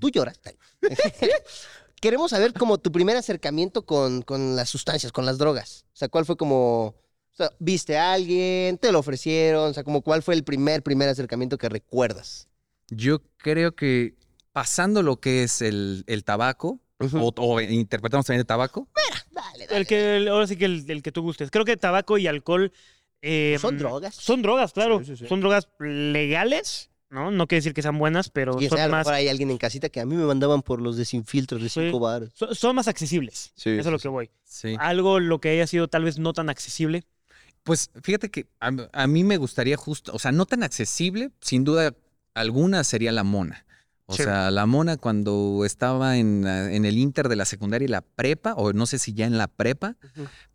Tú lloras. Queremos saber como tu primer acercamiento con, con las sustancias, con las drogas. O sea, ¿cuál fue como. Sea, ¿viste a alguien? ¿Te lo ofrecieron? O sea, como cuál fue el primer, primer acercamiento que recuerdas? Yo creo que pasando lo que es el, el tabaco, o, o interpretamos también el tabaco, Dale, dale. El que, el- ahora sí que el, el que tú gustes. Creo que tabaco y alcohol. eh, Son drogas. Son drogas, claro. Sí, sí, sí. Son drogas legales, ¿no? No quiere decir que sean buenas, pero Quién son sabe, a lo más, mejor hay alguien en casita que a mí me mandaban por los desinfiltros de Sí. cinco baros. son, son más accesibles. Sí, Eso es sí, lo sí. que voy. sí. Algo lo que haya sido tal vez no tan accesible. Pues fíjate que a, a mí me gustaría justo, o sea, no tan accesible, sin duda alguna sería la mona. O Sí. sea, la mona cuando estaba en, el inter de la secundaria y la prepa, o no sé si ya en la prepa,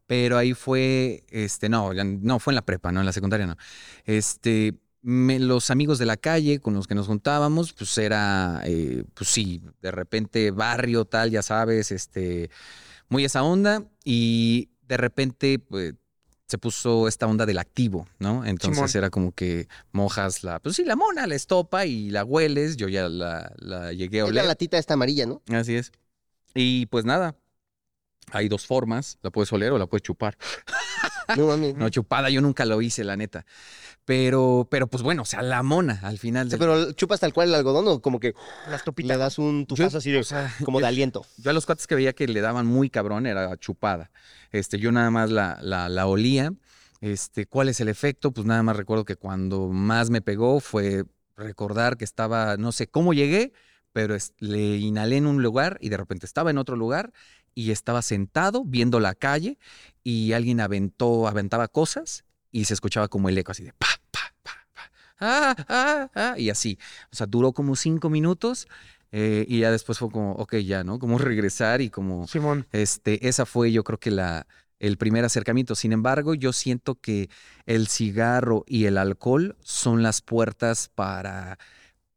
pero ahí fue, este, no, no, fue en la prepa, no en la secundaria, no. Este, me- los amigos de la calle con los que nos juntábamos, pues era, eh, pues sí, de repente barrio, tal, ya sabes, este, muy esa onda, y de repente, pues, se puso esta onda del activo, ¿no? Entonces Simón. era como que mojas la, pues sí, la mona, la estopa y la hueles, yo ya la, la llegué a Es la oler. latita esta amarilla, ¿no? Así es. Y pues nada, hay dos formas, la puedes oler o la puedes chupar. No mames. No, chupada yo nunca lo hice, la neta. Pero, pero pues bueno, o sea, la mona al final. O sea, del- pero chupas tal cual el algodón o como que Las le topitas. das un tufazo así de, o sea, como de aliento. Yo a los cuates que veía que le daban muy cabrón era chupada. Este, yo nada más la, la, la olía. Este, ¿cuál es el efecto? Pues nada más recuerdo que cuando más me pegó fue recordar que estaba, no sé cómo llegué, pero es- le inhalé en un lugar y de repente estaba en otro lugar y estaba sentado viendo la calle y alguien aventó, aventaba cosas y se escuchaba como el eco así de pa, pa, pa, pa, ah, ah, ah, y así. O sea, duró como cinco minutos eh, y ya después fue como, ok, ya, ¿no? Como regresar y como, Simón. este, esa fue yo creo que la, el primer acercamiento. Sin embargo, yo siento que el cigarro y el alcohol son las puertas para,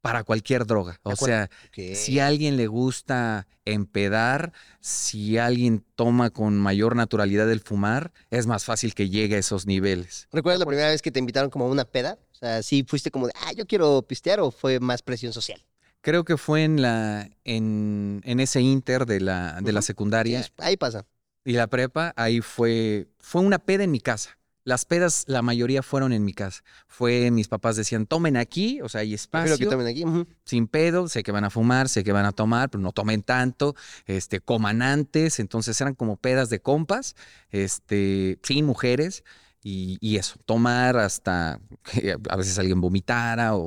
para cualquier droga. O sea, si a alguien le gusta empedar, si alguien toma con mayor naturalidad el fumar, es más fácil que llegue a esos niveles. ¿Recuerdas la primera vez que te invitaron como a una peda? O sea, ¿sí fuiste como de, ah, yo quiero pistear o fue más presión social? Creo que fue en la en, en ese inter de la, de la secundaria ahí pasa. y la prepa, ahí fue fue una peda en mi casa. Las pedas, la mayoría fueron en mi casa. Fue, mis papás decían, tomen aquí, o sea, hay Prefiero que espacio, tomen aquí. sin pedo, sé que van a fumar, sé que van a tomar, pero no tomen tanto, este, coman antes, entonces eran como pedas de compas, este, sin mujeres, y, y eso, tomar hasta que a veces alguien vomitara o,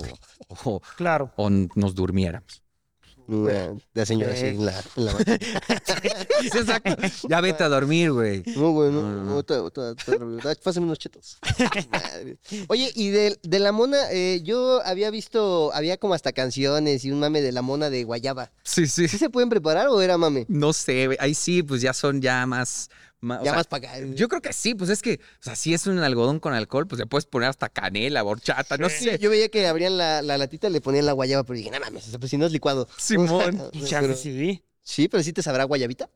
o, Claro. o nos durmiéramos. Una- de señora así en la, en la. Exacto. Ya vete a dormir, güey. No, güey, no. No, Pásame unos chetos. Madre. Oye, y de, de la mona, eh, yo había visto, había como hasta canciones y un mame de la mona de guayaba. Sí, sí. ¿Sí se pueden preparar o era mame? No sé, güey. Ahí sí, pues ya son ya más. Ya sea, más para acá. Yo creo que sí, pues es que, o sea, si es un algodón con alcohol, pues le puedes poner hasta canela, horchata, no Sí, sé. yo veía que abrían la, la latita y le ponían la guayaba, pero dije, no mames, o sea, pues si no es licuado. Simón. Chance, pero- sí. sí, pero sí te sabrá guayabita.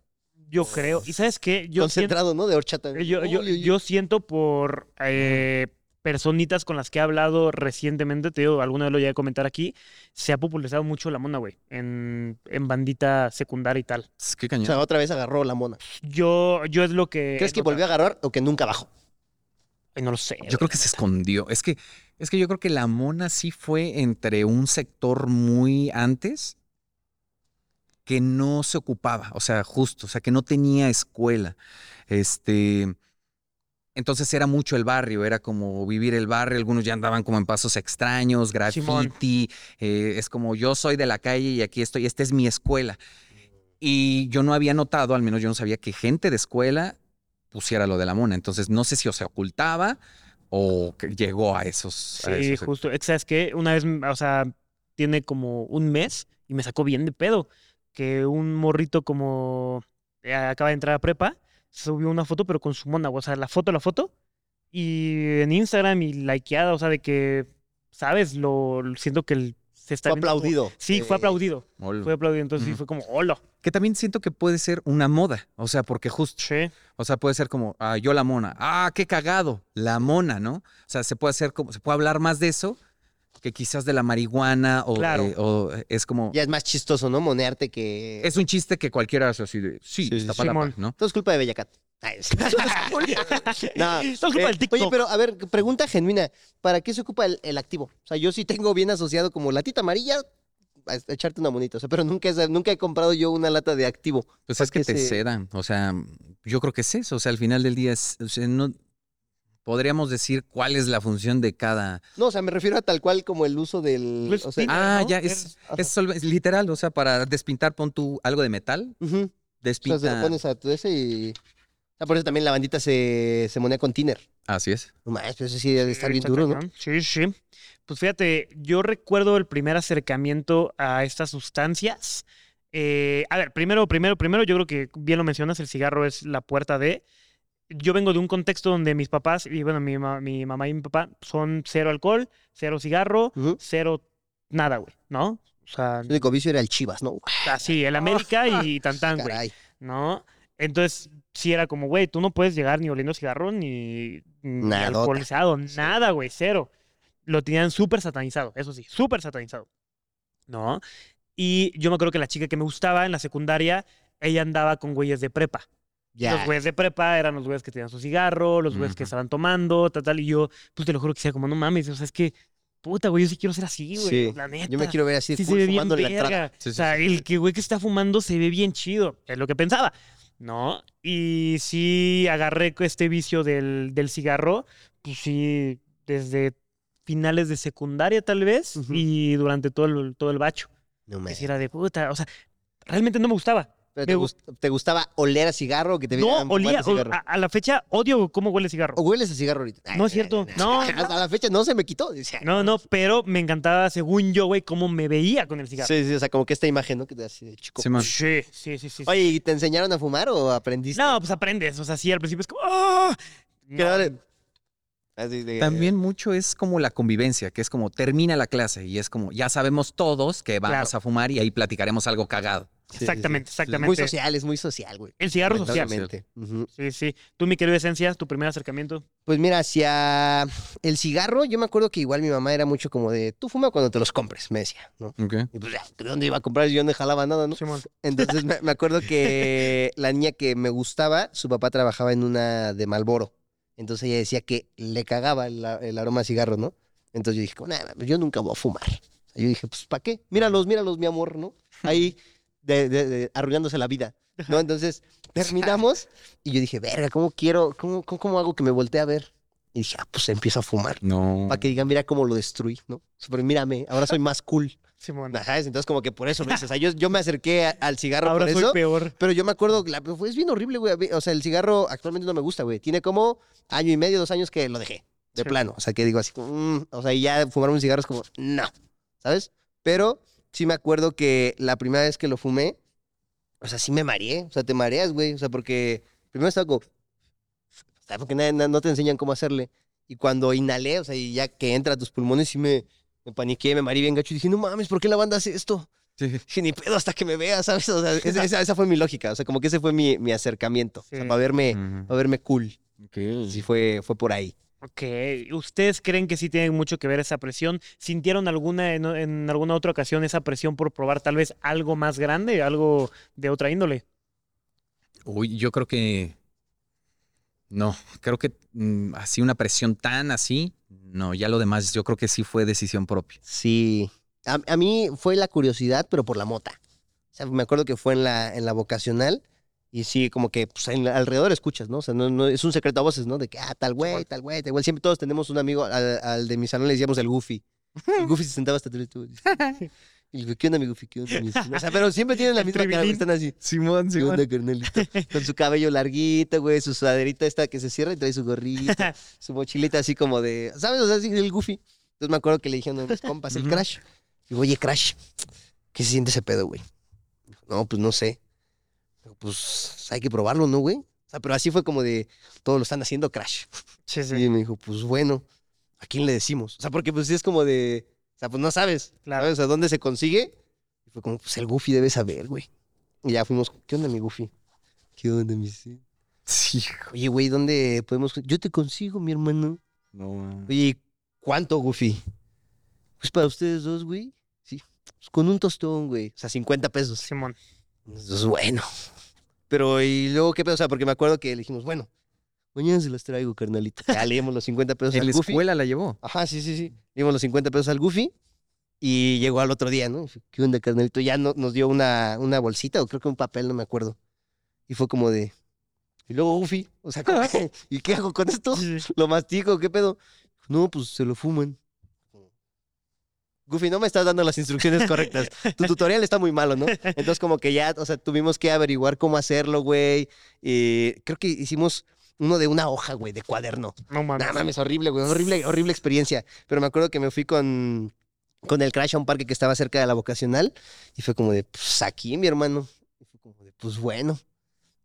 Yo creo. ¿Y sabes qué? Yo siento, Concentrado, ¿no? De horchata. yo, yo, yo siento por eh, personitas con las que he hablado recientemente, te digo, alguna vez lo llegué a comentar aquí, se ha popularizado mucho la mona, güey, en, en bandita secundaria y tal. Es que O cañón. sea, otra vez agarró la mona. Yo, yo es lo que... ¿Crees que volvió a agarrar o que nunca bajó? Ay, no lo sé. Yo creo que se escondió. Es que, es que yo creo que la mona sí fue entre un sector muy antes que no se ocupaba, o sea, justo, o sea, que no tenía escuela. Este, entonces era mucho el barrio, era como vivir el barrio, algunos ya andaban como en pasos extraños, graffiti, eh, es como yo soy de la calle y aquí estoy, esta es mi escuela. Y yo no había notado, al menos yo no sabía que gente de escuela pusiera lo de la mona, entonces no sé si o se ocultaba o que llegó a esos. a Sí, esos- justo. ¿Sabes qué? Una vez, o sea, tiene como un mes y me sacó bien de pedo que un morrito como eh, acaba de entrar a prepa subió una foto pero con su mona, o sea, la foto, la foto y en Instagram y likeada, o sea, de que, ¿sabes? Lo, lo- siento que el- se está Fue como- aplaudido. Sí, fue Eh, aplaudido. Ol- Fue aplaudido, entonces sí fue como, hola. Que también siento que puede ser una moda, o sea, porque justo, Sí. o sea, puede ser como, ah, yo la mona, ah, qué cagado, la mona, ¿no? O sea, se puede hacer como, se puede hablar más de eso que quizás de la marihuana o, Claro. eh, o es como, Ya es más chistoso, ¿no? Monearte que... es un chiste que cualquiera hace así de, sí, Sí, sí, está sí. palapa. ¿no? Todo es culpa de Bellacat. No, Todo es culpa del TikTok. Oye, pero a ver, pregunta genuina. ¿Para qué se ocupa el, el activo? O sea, yo sí tengo bien asociado como latita amarilla a echarte una monita. O sea, pero nunca, he- nunca he comprado yo una lata de activo. Pues ¿Para es que te se- cedan, o sea, yo creo que es eso, o sea, al final del día es, o sea, no podríamos decir cuál es la función de cada No, o sea, me refiero a tal cual como el uso del... Pues, o sea, tiner, Ah, ¿no? ya, Es- es, literal, o sea, para despintar pon tú algo de metal, ujú. O sea, despinta. se lo pones a tu ese y... Ah, por eso también la bandita se, se monea con tiner. Así es. No mames, pero eso sí debe estar bien duro, ¿no? Sí, sí. Pues fíjate, yo recuerdo el primer acercamiento a estas sustancias. Eh, a ver, primero, primero, primero, yo creo que bien lo mencionas, el cigarro es la puerta de. Yo vengo de un contexto donde mis papás, y bueno, mi, ma- mi mamá y mi papá son cero alcohol, cero cigarro, cero nada, güey, ¿no? O sea, El único vicio era el Chivas, ¿no? así, el América y tan tan, güey. ¿no? Entonces, sí era como, güey, tú no puedes llegar ni oliendo cigarro ni, ni alcoholizado, nada, güey, cero. Lo tenían súper satanizado, eso sí, súper satanizado. ¿No? Y yo me acuerdo que la chica que me gustaba en la secundaria, ella andaba con güeyes de prepa. Ya. Los güeyes de prepa eran los güeyes que tenían su cigarro, los güeyes que estaban tomando, tal, tal. Y yo, pues te lo juro que sea como, no mames, o sea, es que, puta, güey, yo sí quiero ser así, güey. Sí. La neta. Yo me quiero ver así, Sí, se ve bien verga. Sí, o sea, el que güey que está fumando se ve bien chido. Es lo que pensaba. ¿No? Y sí agarré este vicio del, del cigarro, pues sí, desde finales de secundaria tal vez Ujú. y durante todo el, todo el bacho. No me... era de puta, o sea, realmente no me gustaba. Pero me te, gust- gust- te gustaba oler a cigarro o que te No, olía, cigarro? a, a la fecha odio cómo huele el cigarro. ¿O hueles a cigarro ahorita? Ay, No es cierto. No, Hasta la fecha no se me quitó. Decía, No, no, pero me encantaba, según yo, güey, cómo me veía con el cigarro. Sí, sí, o sea, como que esta imagen, ¿no? Que te así de chico. Sí, sí, sí, sí. Oye, ¿y te enseñaron a fumar o aprendiste? No, pues aprendes. O sea, sí, al principio es como. Que No, dale. Así de- También mucho es como la convivencia, que es como termina la clase y es como ya sabemos todos que vamos Claro. a fumar y ahí platicaremos algo cagado. Sí, sí, sí. Exactamente, exactamente. Muy social, es muy social, güey. El cigarro social. Ujú. Sí, sí. Tú, mi querido Esencia, tu primer acercamiento. Pues mira, hacia el cigarro, yo me acuerdo que igual mi mamá era mucho como de, tú fuma cuando te los compres, me decía, ¿no? Y pues ya, ¿de dónde iba a comprar? Yo no jalaba nada, ¿no? Simón. Entonces me, acuerdo que la niña que me gustaba, su papá trabajaba en una de Malboro. Entonces ella decía que le cagaba el, aroma a cigarro, ¿no? Entonces yo dije, "Nah, yo nunca voy a fumar. O sea, yo dije, pues, ¿para qué? Míralos, míralos, mi amor, ¿no? Ahí de, de- de- arruinándose la vida, ¿no? Entonces terminamos y yo dije, verga, ¿cómo quiero, cómo, cómo, cómo hago que me voltee a ver? Y dije, ah, pues empiezo a fumar. No. Para que digan, mira cómo lo destruí, ¿no? Pero mírame, ahora soy más cool. Simón. ¿Sabes? Entonces como que por eso lo hice. O sea, yo, yo me acerqué a- al cigarro Ahora por soy eso. peor. Pero yo me acuerdo, la, es bien horrible, güey. O sea, el cigarro actualmente no me gusta, güey. Tiene como año y medio, dos años que lo dejé. De Sí. plano. O sea, que digo así, como, mm, o sea, y ya fumar un cigarro es como, no. ¿Sabes? Pero sí me acuerdo que la primera vez que lo fumé, o sea, sí me mareé. O sea, te mareas, güey. O sea, porque primero estaba como, o sea, porque na- no te enseñan cómo hacerle. Y cuando inhalé, o sea, y ya que entra a tus pulmones, sí me, me paniqué, me mareé bien gacho. Y dije, no mames, ¿por qué la banda hace esto? Sí. Dije, ni pedo hasta que me vea, ¿sabes? O sea, esa, esa- esa fue mi lógica. O sea, como que ese fue mi, mi acercamiento. O sea, Sí. para verme, para verme cool. Sí, fue, fue por ahí. Ok. ¿Ustedes creen que sí tiene mucho que ver esa presión? ¿Sintieron alguna en, en alguna otra ocasión esa presión por probar tal vez algo más grande, algo de otra índole? Uy, yo creo que no, creo que mm, así una presión tan así, no, ya lo demás yo creo que sí fue decisión propia. Sí. A, a mí fue la curiosidad, pero por la mota. O sea, me acuerdo que fue en la, en la vocacional. Y sí, como que pues, en, alrededor escuchas, ¿no? O sea, no, no- es un secreto a voces, ¿no? De que, ah, tal güey, tal güey, tal güey. Siempre todos tenemos un amigo, al, al de mi salón le decíamos el Goofy. El Goofy se sentaba hasta atrás. tú, Y ¿qué onda, mi Goofy? ¿Qué onda, mi-?" O sea, pero siempre tienen la El misma cara, tribilín. están así. Simón, ¿Qué onda, carnalito? Con su cabello larguito, güey, su sudaderita esta que se cierra y trae su gorrito, su mochilita así como de, ¿sabes? O sea, así el goofy. Entonces me acuerdo que le dijeron a mis compas, el. Crash. Digo, oye, Crash, ¿qué se siente ese pedo, güey? No, pues no sé. Pues hay que probarlo, ¿no, güey? O sea, pero así fue como de, todos lo están haciendo Crash. Sí, Y me dijo, pues bueno, ¿a quién le decimos? O sea, porque pues sí es como de, o sea, pues no sabes, Claro. ¿sabes? O sea, ¿dónde se consigue? Y fue como, pues el Goofy debe saber, güey. Y ya fuimos, ¿qué onda, mi Goofy? ¿Qué onda, mi? sí? Sí, Oye, güey, ¿dónde podemos? Yo te consigo, mi hermano. no. man. Oye, ¿cuánto, Goofy? Pues para ustedes dos, güey. Sí. Pues con un tostón, güey. O sea, 50 pesos. Simón. Entonces, bueno. Pero, ¿y luego qué pedo? O sea, porque me acuerdo que le dijimos, bueno, mañana se los traigo, carnalito. Ya le dimos los 50 pesos al la Goofy. escuela la llevó. Ajá, sí, sí, sí. Le dimos los 50 pesos al Goofy. Y llegó al otro día, ¿no? ¿Qué onda, carnalito? Ya no, nos dio una, una bolsita o creo que un papel, no me acuerdo. Y fue como de... Y luego Goofy, o sea, ¿cómo que- ¿y qué hago con esto? ¿Lo mastico? ¿Qué pedo? No, pues se lo fuman. Goofy, no me estás dando las instrucciones correctas. Tu tutorial está muy malo, ¿no? Entonces, como que ya, o sea, tuvimos que averiguar cómo hacerlo, güey. Y creo que hicimos uno de una hoja, güey, de cuaderno. No mames. Nada mames, horrible, güey. Horrible, horrible experiencia. Pero me acuerdo que me fui con, con el Crash a un parque que estaba cerca de la vocacional. Y fue como de, pues aquí, mi hermano. Y fue como de, pues bueno.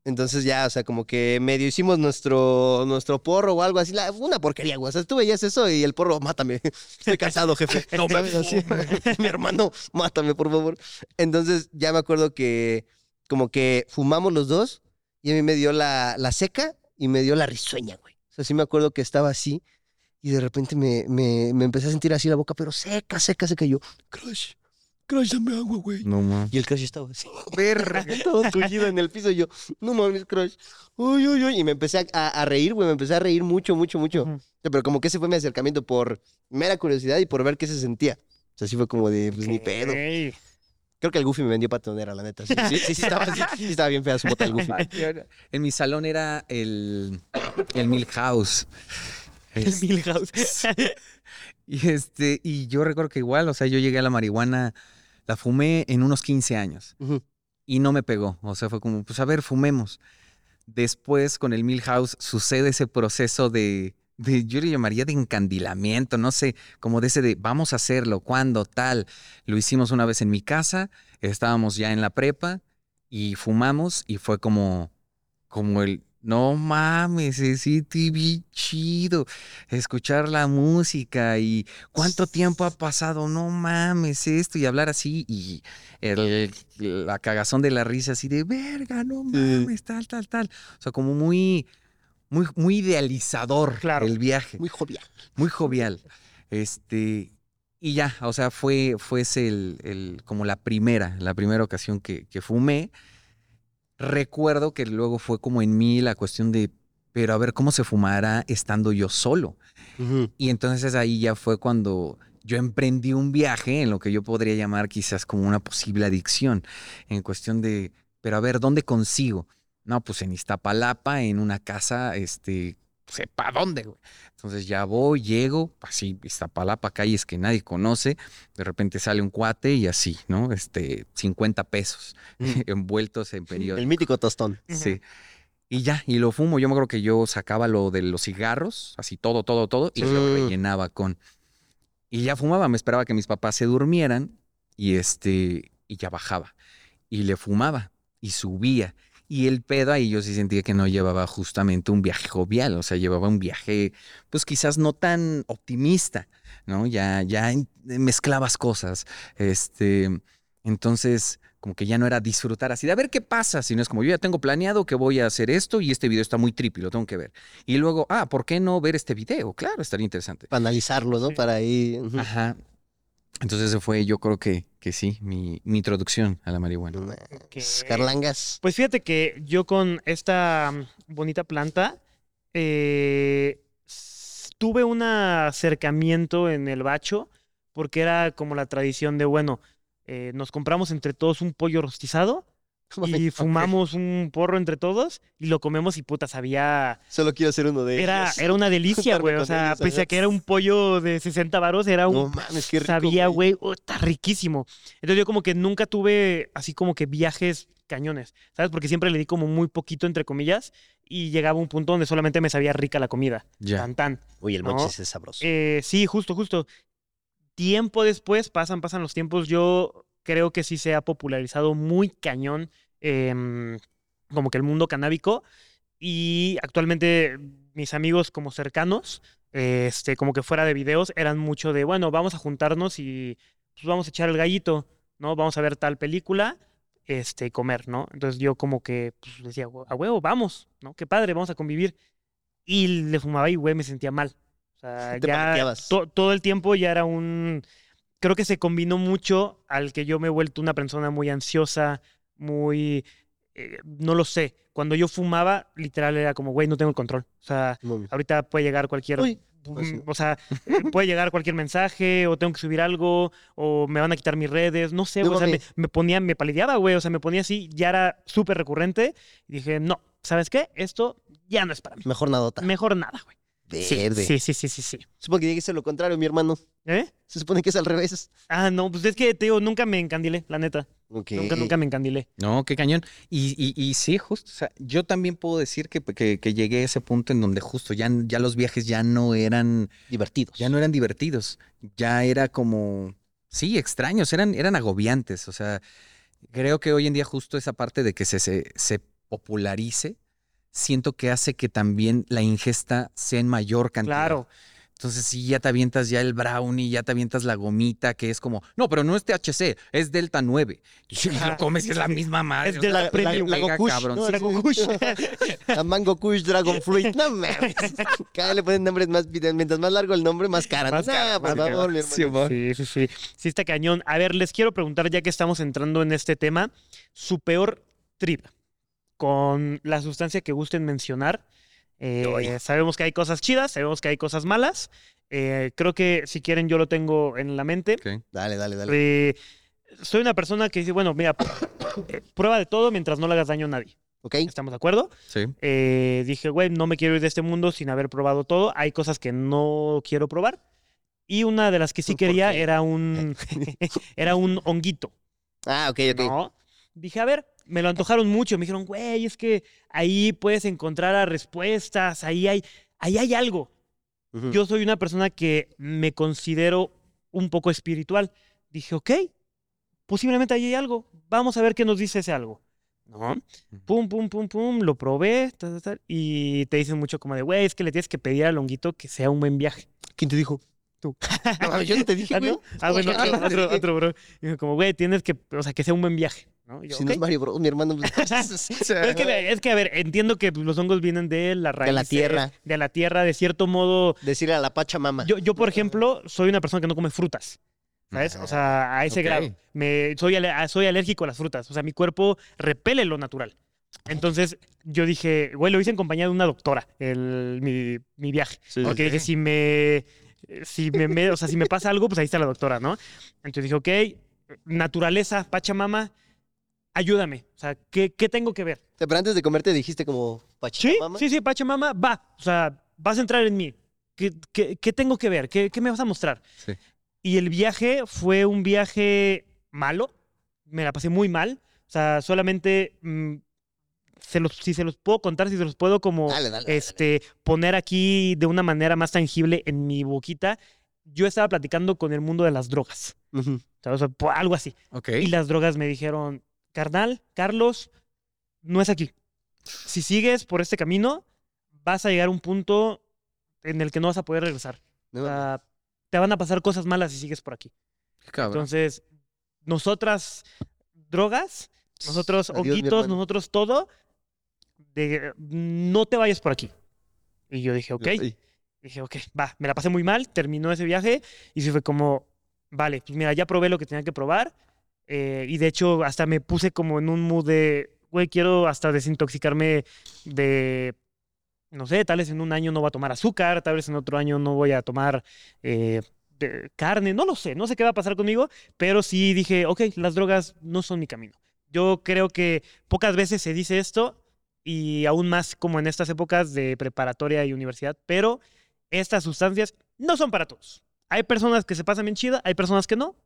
Entonces ya, o sea, como que medio hicimos nuestro, nuestro porro o algo así. La- una porquería, güey. O sea, tú veías eso y el porro, mátame. Estoy cansado, jefe. No mames así. mi hermano, mátame, por favor. Entonces ya me acuerdo que como que fumamos los dos y a mí me dio la, la seca y me dio la risueña, güey. O sea, sí me acuerdo que estaba así y de repente me, me, me empecé a sentir así la boca, pero seca, seca, seca. Y yo, Crash, dame agua, güey. No mames. Y el crush estaba así, Verga. todo tullido en el piso. Y yo, no mames, crush. Uy, uy, uy. Y me empecé a, a- a reír, güey. Me empecé a reír mucho, mucho, mucho. Pero como que ese fue mi acercamiento por mera curiosidad y por ver qué se sentía. O sea, sí fue como de, pues ni pedo. Creo que el Goofy me vendió patonera, la neta. Sí, sí, sí, sí estaba, sí, sí estaba bien fea su bota del Goofy. En mi salón era el, el Milhouse. El Es- Milhouse. Y este, y yo recuerdo que igual, o sea, yo llegué a la marihuana, la fumé en unos 15 años y no me pegó. O sea, fue como, pues a ver, fumemos. Después con el Milhouse sucede ese proceso de, de, yo le llamaría de encandilamiento, no sé, como de ese de vamos a hacerlo, cuándo, tal. Lo hicimos una vez en mi casa, estábamos ya en la prepa y fumamos y fue como, como el, no mames, se siente bien chido escuchar la música y cuánto tiempo ha pasado, no mames esto y hablar así y el, la cagazón de la risa así de verga, no mames, tal, tal, tal. O sea, como muy, muy, muy idealizador Claro. el viaje, Muy jovial. muy jovial. Este, y ya, o sea, fue, fue ese el, el- como la primera, la primera ocasión que, que fumé. Recuerdo que luego fue como en mí la cuestión de, pero a ver, ¿cómo se fumará estando yo solo? Y entonces ahí ya fue cuando yo emprendí un viaje en lo que yo podría llamar quizás como una posible adicción, en cuestión de, pero a ver, ¿dónde consigo? No, pues en Iztapalapa, en una casa, este, sepa dónde, güey. Entonces ya voy, llego, así, Iztapalapa, calles que nadie conoce, de repente sale un cuate y así, ¿no? Este, 50 pesos Mm. envueltos en periódico. El mítico tostón. Sí. Y ya, y lo fumo. Yo me acuerdo que yo sacaba lo de los cigarros, así todo, todo, todo, y lo rellenaba con. Y ya fumaba, me esperaba que mis papás se durmieran y este, y ya bajaba. Y le fumaba y subía. Y el pedo ahí yo sí sentía que no llevaba justamente un viaje jovial, o sea, llevaba un viaje, pues quizás no tan optimista, ¿no? Ya, ya en- mezclabas cosas. Este, entonces, como que ya no era disfrutar así de a ver qué pasa, sino es como yo ya tengo planeado que voy a hacer esto y este video está muy trippy, lo tengo que ver. Y luego, ah, ¿por qué no ver este video? Claro, estaría interesante. Para analizarlo, ¿no? Sí. Para ahí. Ajá. Entonces ese fue, yo creo que, que sí, mi, mi introducción a la marihuana. No Ok. mames, Carlangas. Pues fíjate que yo con esta mm, bonita planta eh, tuve un acercamiento en el bacho porque era como la tradición de, bueno, eh, nos compramos entre todos un pollo rostizado y fumamos un porro entre todos y lo comemos y puta, sabía... Solo quiero hacer uno de Era, ellos. era una delicia, güey. O sea, ellos, pese a que era un pollo de 60 varos, era un No mames, qué rico. sabía, güey, oh, está riquísimo. Entonces yo como que nunca tuve así como que viajes cañones, ¿sabes? Porque siempre le di como muy poquito, entre comillas, y llegaba un punto donde solamente me sabía rica la comida. Ya. Tan, tan. Uy, el ¿no? mochis es sabroso. Eh, sí, justo, justo. Tiempo después, pasan, pasan los tiempos, yo creo que sí se ha popularizado muy cañón em, como que el mundo canábico y actualmente mis amigos como cercanos, este, como que fuera de videos, eran mucho de, bueno, vamos a juntarnos y pues vamos a echar el gallito, ¿no? Vamos a ver tal película, este, comer, ¿no? Entonces yo como que pues, decía, a huevo, vamos, ¿no? Qué padre, vamos a convivir. Y le fumaba y, güey, me sentía mal. O sea, Te ya paniqueabas. to- todo el tiempo ya era un... Creo que se combinó mucho al que yo me he vuelto una persona muy ansiosa, muy... eh, no lo sé. Cuando yo fumaba, literal era como, güey, no tengo el control. O sea, ahorita puede llegar cualquier... Uy, mm, pues. O sea, eh, puede llegar cualquier mensaje, o tengo que subir algo, o me van a quitar mis redes, no sé, güey, o sea, me ponía, me palideaba, güey, o sea, me ponía así, ya era súper recurrente, y dije, no, ¿sabes qué? Esto ya no es para mí. Mejor nadota. Mejor nada, güey. Sí, Verde. sí, sí, sí, sí, sí. Supongo que dice lo contrario, mi hermano. ¿Eh? Se supone que es al revés. Ah, no, pues es que, te digo, nunca me encandilé, la neta. Nunca, nunca me encandilé. No, qué cañón. Y, y, y sí, justo, o sea, yo también puedo decir que, que, que llegué a ese punto en donde justo ya, ya los viajes ya no eran, Divertidos. ya no eran divertidos, ya era como, sí, extraños, eran, eran agobiantes. O sea, creo que hoy en día justo esa parte de que se, se, se popularice, siento que hace que también la ingesta sea en mayor cantidad. Claro. Entonces, sí, ya te avientas ya el brownie, ya te avientas la gomita, que es como, no, pero no es THC, es Delta 9. Y lo comes y es la misma madre. Es de la la Gokush, cabrón. ¿no? Sí, La Mango Kush Dragon Fruit. No mames. Cada vez le ponen nombres más. Mientras más largo el nombre, más cara. Más por favor, mi. Sí. Sí, sí, sí. Sí, está cañón. A ver, les quiero preguntar, ya que estamos entrando en este tema, su peor trip con la sustancia que gusten mencionar. Eh, sabemos que hay cosas chidas, sabemos que hay cosas malas. Eh, creo que si quieren yo lo tengo en la mente. Ok. Dale, dale, dale. Eh, soy una persona que dice, bueno, mira, prueba de todo mientras no le hagas daño a nadie. ¿Ok? ¿Estamos de acuerdo? Sí. Eh, dije, güey, no me quiero ir de este mundo sin haber probado todo. Hay cosas que no quiero probar. Y una de las que sí ¿Por quería era un, era un honguito. Ah, ok, ok. ¿no? Dije, a ver, me lo antojaron mucho. Me dijeron, güey, es que ahí puedes encontrar a respuestas, ahí hay, ahí hay algo. Yo soy una persona que me considero un poco espiritual. Dije, ok, posiblemente ahí hay algo. Vamos a ver qué nos dice ese algo. ¿No? Pum, pum, pum, pum, lo probé, ta, ta, ta, y te dicen mucho como de, güey, es que le tienes que pedir al honguito que sea un buen viaje. ¿Quién te dijo? Tú. No, yo no te dije, ¿Ah, güey. no? Ah, bueno, Ah, otro, otro, otro, bro. Dijo como, güey, tienes que, o sea, que sea un buen viaje. ¿No? Y yo, Si no es Mario Bros, mi hermano. pues, es, que, es que, a ver, entiendo que los hongos vienen de la raíz. la tierra. De la tierra, de cierto modo. Decirle a la Pachamama. Yo, yo, por ejemplo, soy una persona que no come frutas. ¿Sabes? O sea, a ese Ok. grado. Me, soy, soy alérgico a las frutas. O sea, mi cuerpo repele lo natural. Entonces, yo dije, güey, lo hice en compañía de una doctora, el, mi, mi viaje. Sí, Porque dije, si me, si me, me- o sea, si me pasa algo, pues ahí está la doctora, ¿no? Entonces dije, ok, naturaleza, Pachamama, ayúdame. O sea, ¿qué, qué tengo que ver? Pero antes de comerte dijiste como Sí, Pachamama. sí, sí, Pachamama, va. O sea, vas a entrar en mí. ¿Qué, qué, qué tengo que ver? ¿Qué, qué me vas a mostrar? Sí. Y el viaje fue un viaje malo. Me la pasé muy mal. O sea, solamente mm, se los, si se los puedo contar, si se los puedo como Dale, dale. dale. este, poner aquí de una manera más tangible en mi boquita. Yo estaba platicando con el mundo de las drogas. O sea, algo así. Ok. Y las drogas me dijeron, carnal, Carlos, no es aquí. Si sigues por este camino, vas a llegar a un punto en el que no vas a poder regresar. No, O sea, te van a pasar cosas malas si sigues por aquí. Cabrón. Entonces, nosotras, drogas, nosotros, Adiós, hermano. nosotros todo, de, no te vayas por aquí. Y yo dije, ok. Dije, ok, va, me la pasé muy mal, terminó ese viaje y sí fue como, vale, pues mira, ya probé lo que tenía que probar eh, y de hecho hasta me puse como en un mood de, güey, quiero hasta desintoxicarme de, no sé, tal vez en un año no voy a tomar azúcar, tal vez en otro año no voy a tomar eh, carne, no lo sé, no sé qué va a pasar conmigo, pero sí dije, ok, las drogas no son mi camino. Yo creo que pocas veces se dice esto y aún más como en estas épocas de preparatoria y universidad, pero estas sustancias no son para todos. Hay personas que se pasan bien chida, hay personas que no.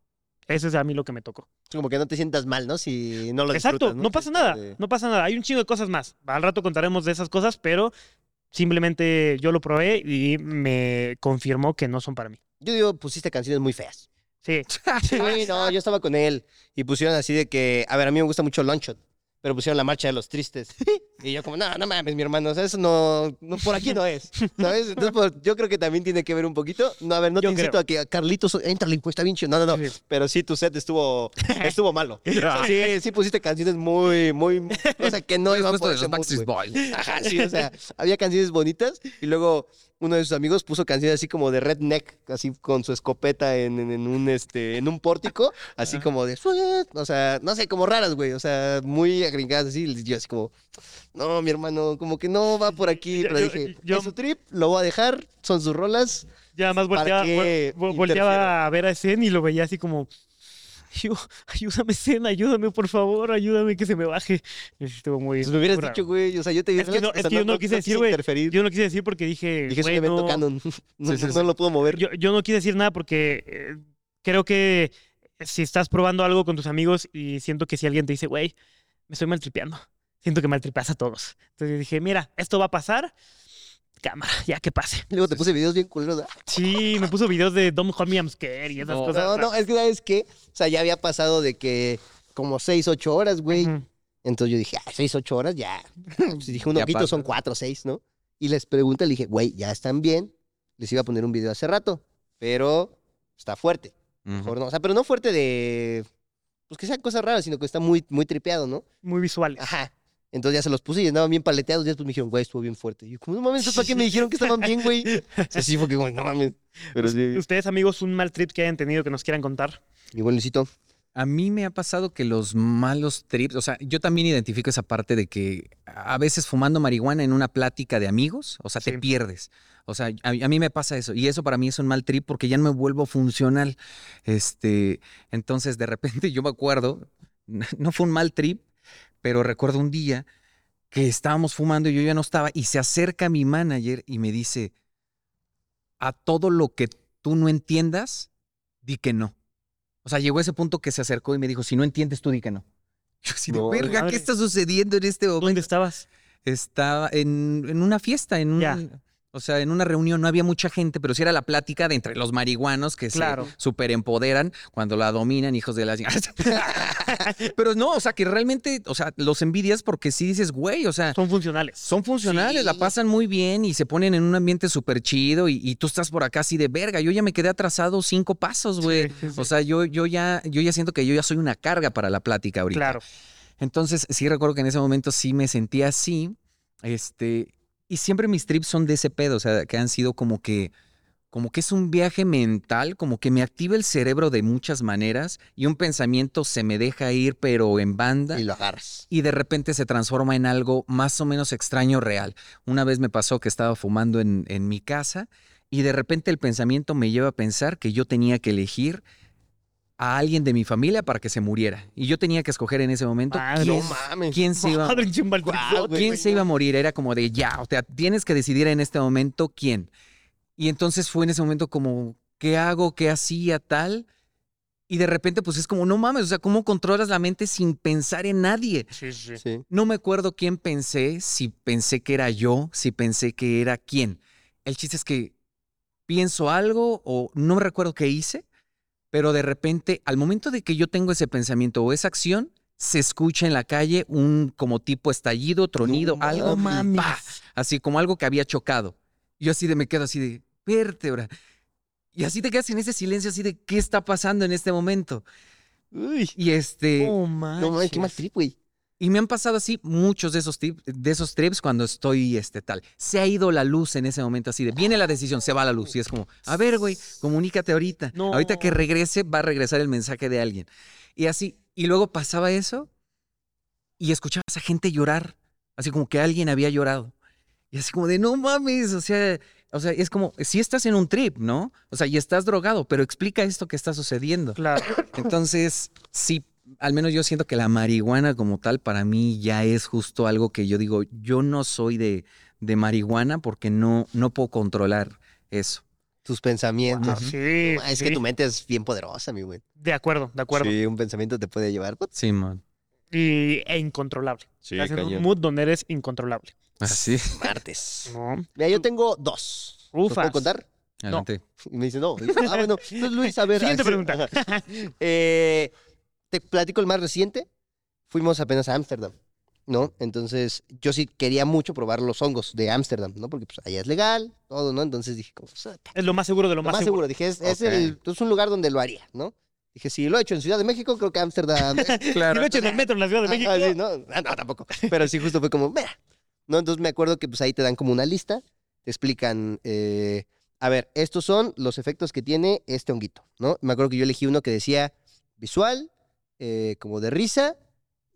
Eso es a mí lo que me tocó. Como que no te sientas mal, ¿no? Si no lo Exacto, disfrutas, no pasa nada, De- no pasa nada. Hay un chingo de cosas más. Al rato contaremos de esas cosas, pero simplemente yo lo probé y me confirmó que no son para mí. Yo digo, pusiste canciones muy feas. Sí, Sí, no, yo estaba con él y pusieron así de que, a ver, a mí me gusta mucho Longshot, pero pusieron la marcha de los tristes. Y yo como, no, no mames, mi hermano, o sea, eso no, no, por aquí no es, ¿sabes? Entonces, pues, yo creo que también tiene que ver un poquito. No, a ver, no Yo te incito creo. a que Carlitos, entra está bien chido. No, no, no, Sí. pero sí, tu set estuvo, estuvo malo. O sea, sí, sí pusiste canciones muy, muy, o sea, que no iban por de ese los. Boys. Ajá, sí, o sea, había canciones bonitas y luego uno de sus amigos puso canciones así como de redneck, así con su escopeta en, en- en un este en un pórtico, así como de o sea, no sé, como raras, güey, o sea, muy agringadas así, y yo así como, no, mi hermano, como que no va por aquí, Yo- pero dije, yo- es su trip, lo voy a dejar, son sus rolas, ya más ¿Para volteaba, volteaba a ver a Zen y lo veía así como, "Yo- ayúdame Zen, ayúdame por favor, ayúdame que se me baje. Estuvo muy... pues me hubieras raro. dicho, güey, o sea, yo te Es que no, es que yo no, quise decir, güey. Yo no quise decir porque dije, Dije, es un evento no- canon, no, Sí, sí, no sí. lo puedo mover. yo, yo no quise decir nada porque eh, creo que si estás probando algo con tus amigos y siento que si alguien te dice, güey, me estoy maltripeando, siento que maltripeas a todos. Entonces dije, mira, esto va a pasar, cámara, ya que pase. Luego te puse videos bien culeros, ¿verdad? Sí, me puso videos de Don't Call Me I'm Scared y esas No, cosas. No, no, es que sabes qué, o sea, ya había pasado de que como 6, 8 horas, güey. Entonces yo dije, ah, 6, 8 horas ya. Pues dije, un pasa. son 4, 6, ¿no? Y les pregunté, le dije, güey, ¿ya están bien? les iba a poner un video hace rato, pero está fuerte. Mejor no. O sea, pero no fuerte de. Pues que sean cosas raras, sino que está muy, muy tripeado, ¿no? Muy visuales. Ajá. Entonces ya se los puse y andaban bien paleteados. Y después me dijeron, güey, estuvo bien fuerte. Y yo, como, no mames, ¿para qué me dijeron que estaban bien, güey? Así fue que, güey, no mames. Pero sí. Ustedes, amigos, un mal trip que hayan tenido que nos quieran contar. Igual, Luisito. A mí me ha pasado que los malos trips, o sea, yo también identifico esa parte de que a veces fumando marihuana en una plática de amigos, o sea, Sí. te pierdes. O sea, a, a mí me pasa eso. Y eso para mí es un mal trip porque ya no me vuelvo funcional. Este, entonces, de repente yo me acuerdo, no fue un mal trip, pero recuerdo un día que estábamos fumando y yo ya no estaba y se acerca mi manager y me dice, a todo lo que tú no entiendas, di que no. O sea, llegó ese punto que se acercó y me dijo, si no entiendes, tú di que no. Yo así de, verga. ¿qué está sucediendo en este momento? ¿Dónde estabas? Estaba en, en una fiesta, en un, Ya. O sea, en una reunión, no había mucha gente, pero sí era la plática de entre los marihuanos que Claro. se super empoderan cuando la dominan, hijos de la... pero no, o sea, que realmente, o sea, los envidias porque sí dices, güey, o sea, Son funcionales. son funcionales, la pasan muy bien y se ponen en un ambiente súper chido y, y tú estás por acá así de verga. Yo ya me quedé atrasado cinco pasos, güey. Sí, sí, sí. O sea, yo, yo, ya, yo ya siento que yo ya soy una carga para la plática ahorita. Claro. Entonces, sí recuerdo que en ese momento sí me sentía así. Este, y siempre mis trips son de ese pedo, o sea, que han sido como que, como que es un viaje mental, como que me activa el cerebro de muchas maneras y un pensamiento se me deja ir, pero en banda Y lo agarras. y de repente se transforma en algo más o menos extraño real. Una vez me pasó que estaba fumando en, en mi casa y de repente el pensamiento me lleva a pensar que yo tenía que elegir a alguien de mi familia para que se muriera. Y yo tenía que escoger en ese momento Madre. quién, No mames. quién se iba, Madre, quién se iba a morir. Era como de ya, o sea, tienes que decidir en este momento quién. Y entonces fue en ese momento como, ¿qué hago? ¿Qué hacía? Tal. Y de repente, pues es como, no mames, o sea, ¿cómo controlas la mente sin pensar en nadie? Sí, sí. Sí. No me acuerdo quién pensé, si pensé que era yo, si pensé que era quién. El chiste es que pienso algo o no recuerdo qué hice, pero de repente, al momento de que yo tengo ese pensamiento o esa acción, se escucha en la calle un como tipo estallido, tronido, No algo, mames. ¡pa! así como algo que había chocado. Yo así de me quedo así de vértebra. Y así te quedas en ese silencio así de qué está pasando en este momento. Uy. Y este No No mames, qué mal trip, güey. Y me han pasado así muchos de esos, de esos trips cuando estoy este tal. Se ha ido la luz en ese momento así de, viene la decisión, se va la luz. Y es como, a ver, güey, comunícate ahorita. No. Ahorita que regrese va a regresar el mensaje de alguien. Y así, y luego pasaba eso y escuchabas a gente llorar, así como que alguien había llorado. Y así como de, no mames, o sea, o sea, es como, si estás en un trip, ¿no? O sea, y estás drogado, pero explica esto que está sucediendo. Claro. Entonces, sí, al menos yo siento que la marihuana como tal para mí ya es justo algo que yo digo, yo no soy de, de marihuana porque no, no puedo controlar eso. Tus pensamientos. Sí. Ah, es sí. que tu mente es bien poderosa, mi güey. De acuerdo, de acuerdo. Sí, un pensamiento te puede llevar. Sí, man. Y, e incontrolable. Sí, Estás en un mood donde eres incontrolable. Así. Martes. ¿no? Mira, yo tengo dos. ¿Los Ufas. puedo contar? Adelante. Y me dice, no. Ah, bueno. Entonces, Luis, a ver. Siguiente así- pregunta. Eh, te platico el más reciente. Fuimos apenas a Ámsterdam, ¿no? Entonces, yo sí quería mucho probar los hongos de Ámsterdam, ¿no? Porque pues allá es legal, todo, ¿no? Entonces dije, como, "Pues, ah, Es lo más seguro de lo, lo más, seguro. Dije, es, es el, es un lugar donde lo haría, ¿no? Dije, si lo he hecho en Ciudad de México, creo que Ámsterdam. Si Claro. lo echas en el metro en la Ciudad de México. Ah, sí, no, Ah, no, tampoco. Pero sí, justo fue como, mira. ¿No? Entonces me acuerdo que pues ahí te dan como una lista, te explican, eh, a ver, estos son los efectos que tiene este honguito, ¿no? Me acuerdo que yo elegí uno que decía visual, eh, como de risa,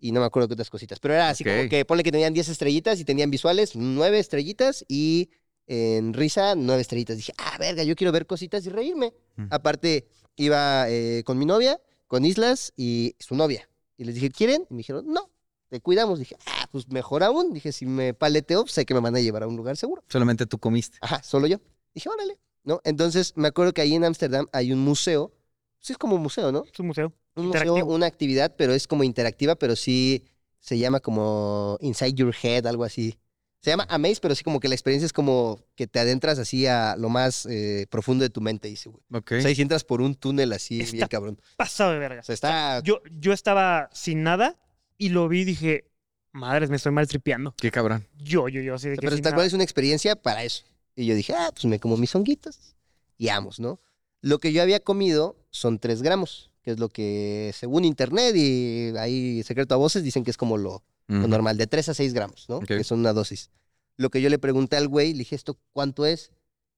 y no me acuerdo qué otras cositas, pero era así como que ponle que tenían 10 estrellitas y tenían visuales 9 estrellitas y en risa 9 estrellitas. Dije, ah, verga, yo quiero ver cositas y reírme. Mm. Aparte, iba eh, con mi novia, con Islas y su novia. Y les dije, ¿quieren? Y me dijeron, no, te cuidamos. Dije, ah, pues mejor aún. Dije, si me paleteo, sé que me van a llevar a un lugar seguro. Solamente tú comiste. Ajá, solo yo. Dije, órale. ¿No? Entonces, me acuerdo que ahí en Ámsterdam hay un museo. Sí, es como un museo, ¿no? Es un museo. Un museo, Interactivo. una actividad, pero es como interactiva, pero sí se llama como Inside Your Head, algo así. Se llama Amaze, pero sí como que la experiencia es como que te adentras así a lo más eh, profundo de tu mente, dice, güey. Ok. O sea, y si entras por un túnel así, Está- bien cabrón. Pasado de verga. O sea, está... Yo, yo estaba sin nada y lo vi y dije, madres, me estoy mal tripeando. Qué cabrón. Yo, yo, yo, así de que pero sin tal cual es una experiencia para eso. Y yo dije, ah, pues me como mis honguitos y vamos, ¿no? Lo que yo había comido son 3 gramos, que es lo que, según internet y ahí secreto a voces, dicen que es como lo, lo normal, de 3 a 6 gramos, ¿no? Ok. Que son una dosis. Lo que yo le pregunté al güey, le dije, ¿esto cuánto es?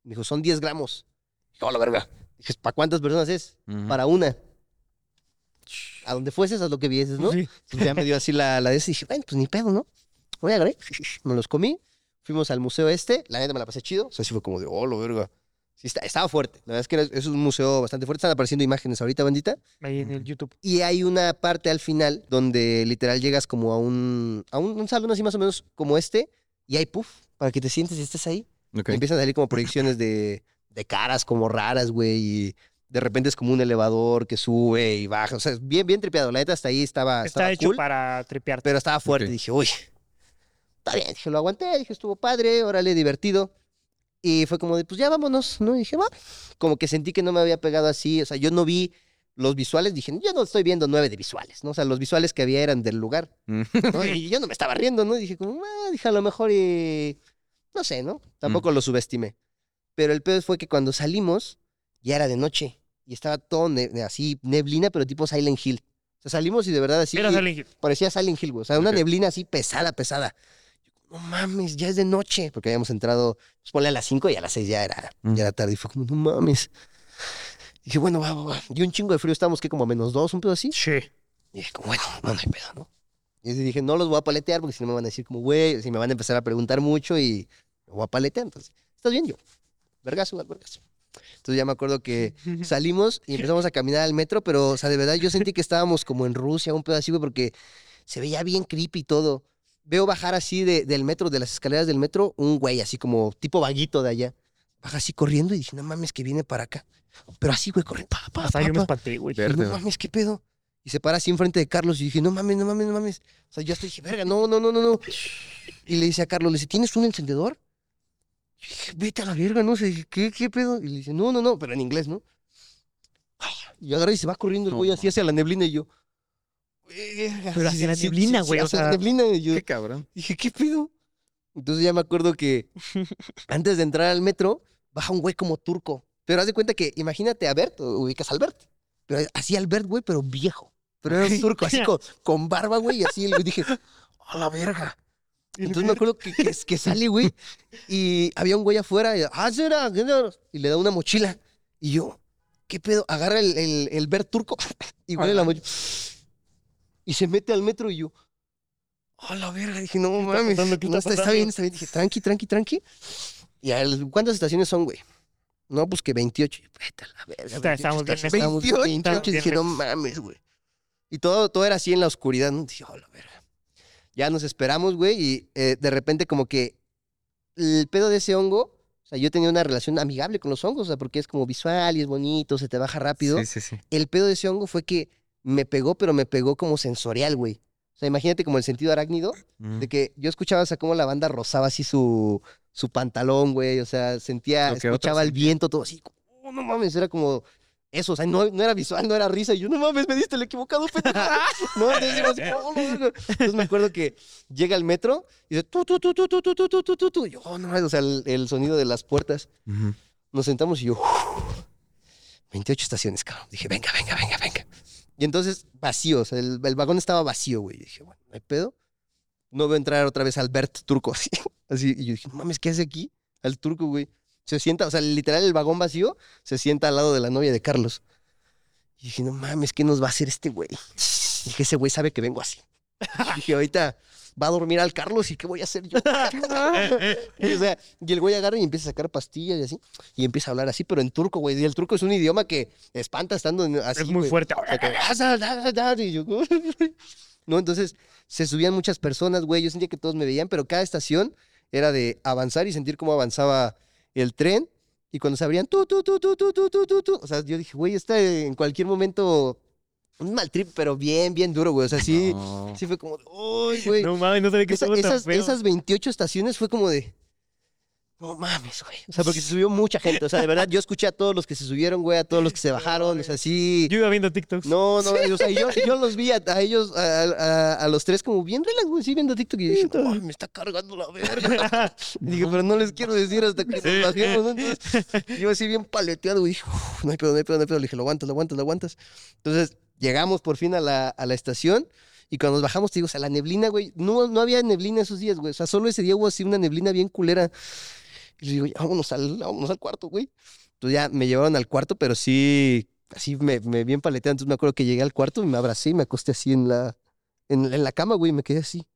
Me dijo, son 10 gramos. Dije, oh, la verga. Dije, ¿para cuántas personas es? Para una. A donde fueses, haz lo que vieses, ¿no? Sí. Entonces ya me dio así la, la de ese y dije, bueno, pues ni pedo, ¿no? Voy a agarré, me los comí, fuimos al museo este, la neta me la pasé chido, o sea, sí fue como de, oh, lo verga. Sí, está- estaba fuerte, la verdad es que era- es un museo bastante fuerte, están apareciendo imágenes ahorita, bandita, Ahí en el YouTube. y hay una parte al final donde literal llegas como a un, a un, un salón así más o menos como este, y hay puff, para que te sientes y estés ahí. Y empiezan a salir como proyecciones de, de caras como raras, güey, y de repente es como un elevador que sube y baja, o sea, es bien, bien tripeado, la neta hasta ahí estaba, Está estaba hecho cool. para tripearte. Pero estaba fuerte. Dije, uy, está bien. Dije, lo aguanté. Dije, estuvo padre, órale, divertido. Y fue como de, pues ya vámonos, ¿no? Y dije, va. Como que sentí que no me había pegado así. O sea, yo no vi los visuales. Dije, yo no estoy viendo nueve de visuales, ¿no? O sea, los visuales que había eran del lugar. Mm. ¿no? Y yo no me estaba riendo, ¿no? Y dije, como, ah, dije, a lo mejor y... No sé, ¿no? Tampoco lo subestimé. Pero el peor fue que cuando salimos, ya era de noche. Y estaba todo ne- así, neblina, pero tipo Silent Hill. O sea, salimos y de verdad así... Era Silent Hill. parecía Silent Hill, güey. O sea, una neblina así pesada, pesada. No mames, ya es de noche. Porque habíamos entrado, pues ponle a las 5 y a las 6 ya era, Mm. ya era tarde. Y fue como, no mames. Dije, bueno, va, va, va. Y un chingo de frío, estábamos que como a menos 2, un pedo así. Sí. Y dije, como, bueno, no, no hay pedo, ¿no? Y dije, no los voy a paletear porque si no me van a decir como, güey, si me van a empezar a preguntar mucho y me voy a paletear. Entonces, ¿estás bien yo? Vergazo, igual, vergazo. Entonces ya me acuerdo que salimos y empezamos a caminar al metro, pero, o sea, de verdad yo sentí que estábamos como en Rusia, un pedo así, güey, porque se veía bien creepy todo. Veo bajar así de- del metro, de las escaleras del metro, un güey así como tipo vaguito de allá. Baja así corriendo y dije, no mames, que viene para acá. Pero así, güey, corriendo. Pa, pa, Hasta pa, yo me pa. espanté, güey. No mames, ¿qué pedo? Y se para así enfrente de Carlos y dije, no mames, no mames, no mames. O sea, yo hasta dije, verga, no, no, no, no, no. Y le dice a Carlos, le dice, ¿tienes un encendedor? Y dije, vete a la verga, no sé, ¿qué, qué pedo? Y le dice, no, no, no, pero en inglés, ¿no? Y agarra y se va corriendo el No, güey así hacia la neblina y yo. Pero hacia la neblina, güey, o hacia la sea, neblina y yo, Qué cabrón. Dije, ¿qué pedo? Entonces ya me acuerdo que antes de entrar al metro, baja un güey como turco. Pero haz de cuenta que, imagínate a Bert, ubicas a Albert. Pero así Albert, güey, pero viejo. Pero era un turco, así con, con barba, güey, y así. Y dije, a la verga. Entonces me acuerdo que, que, que sale, güey, y había un güey afuera, y, ah, será, ¿Qué será?", y le da una mochila. Y yo, ¿qué pedo? Agarra el, el, el Bert turco y huele la mochila. Y se mete al metro y yo, a la verga. Dije, no mames? ¿Qué no, está está, está bien, está bien. Dije, tranqui, tranqui, tranqui. Y a él, ¿cuántas estaciones son, güey? No, pues que 28. Y, Vete a la verga. Está- 28 estamos bien lejos. 28, 28, Dije, no mames, güey. Y todo, todo era así en la oscuridad, ¿no? Dije, oh, la verga. Ya nos esperamos, güey, y eh, de repente como que el pedo de ese hongo, o sea, yo tenía una relación amigable con los hongos, o sea, porque es como visual y es bonito, se te baja rápido. Sí, sí, sí. El pedo de ese hongo fue que me pegó, pero me pegó como sensorial, güey. O sea, imagínate como el sentido arácnido, Mm. de que yo escuchaba, o sea, cómo la banda rozaba así su, su pantalón, güey, o sea, sentía, escuchaba el viento, todo así, oh, no mames, era como eso, o sea, no, no era visual, no era risa, y yo, no mames, me diste el equivocado, pendejo. no, entonces, digo así, "Oh, no, verga". entonces me acuerdo que llega el metro y dice, tu, tu, tu, tu, tu, tu, tu, tu, tu, y yo, oh, no mames, o sea, el, el sonido de las puertas, nos sentamos y yo, "Uf, 28 estaciones, cabrón, dije, venga, venga, venga. Y entonces, vacío, o sea, el, el vagón estaba vacío, güey, y dije, bueno, no hay pedo, no veo entrar otra vez al Bert turco, así, y yo dije, no mames, ¿qué hace aquí? Al turco, güey. Se sienta, o sea, literal el vagón vacío se sienta al lado de la novia de Carlos. Y dije, no mames, ¿qué nos va a hacer este güey? Dije, ese güey sabe que vengo así. dije, ahorita va a dormir al Carlos y ¿qué voy a hacer yo? y, o sea, y el güey agarra y empieza a sacar pastillas y así. Y empieza a hablar así, pero en turco, güey. Y el turco es un idioma que espanta estando así. Es muy güey. fuerte. Que, y yo, no, entonces se subían muchas personas, güey. Yo sentía que todos me veían, pero cada estación era de avanzar y sentir cómo avanzaba el tren. Y cuando se abrían, tú, tú, tú, tú, tú, tú, tú, tú, tú. O sea, yo dije, güey, está en cualquier momento un mal trip, pero bien, bien duro, güey. O sea, sí, No. sí fue como, uy, güey. No mames, no sabía que Esa- tan esas, feo. esas 28 estaciones fue como de. no mames, güey. O sea, porque se subió mucha gente. O sea, de verdad, yo escuché a todos los que se subieron, güey, a todos los que se bajaron. O sea, sí. Yo iba viendo TikToks. No, no, o sea, yo, yo los vi a, a ellos, a, a- a los tres, como bien relax, güey, sí, viendo TikTok. Y dije, "No, me está cargando la verga. Y dije, pero no les quiero decir hasta que nos bajemos. ¿no? Entonces, yo así bien paleteado, güey. Dije, "Uf, no hay pedo, no hay pedo, no hay pedo. Le dije, lo aguantas, lo aguantas, lo aguantas. Entonces, llegamos por fin a la, a la estación. Y cuando nos bajamos, te digo, o sea, la neblina, güey, no, no había neblina esos días, güey. O sea, solo ese día hubo así una neblina bien culera. Y le digo, ya, vámonos al, vámonos al cuarto, güey. Entonces ya me llevaron al cuarto, pero sí, así me, me bien paleteado. Entonces me acuerdo que llegué al cuarto y me abracé y me acosté así en la, en, en la cama, güey, y me quedé así.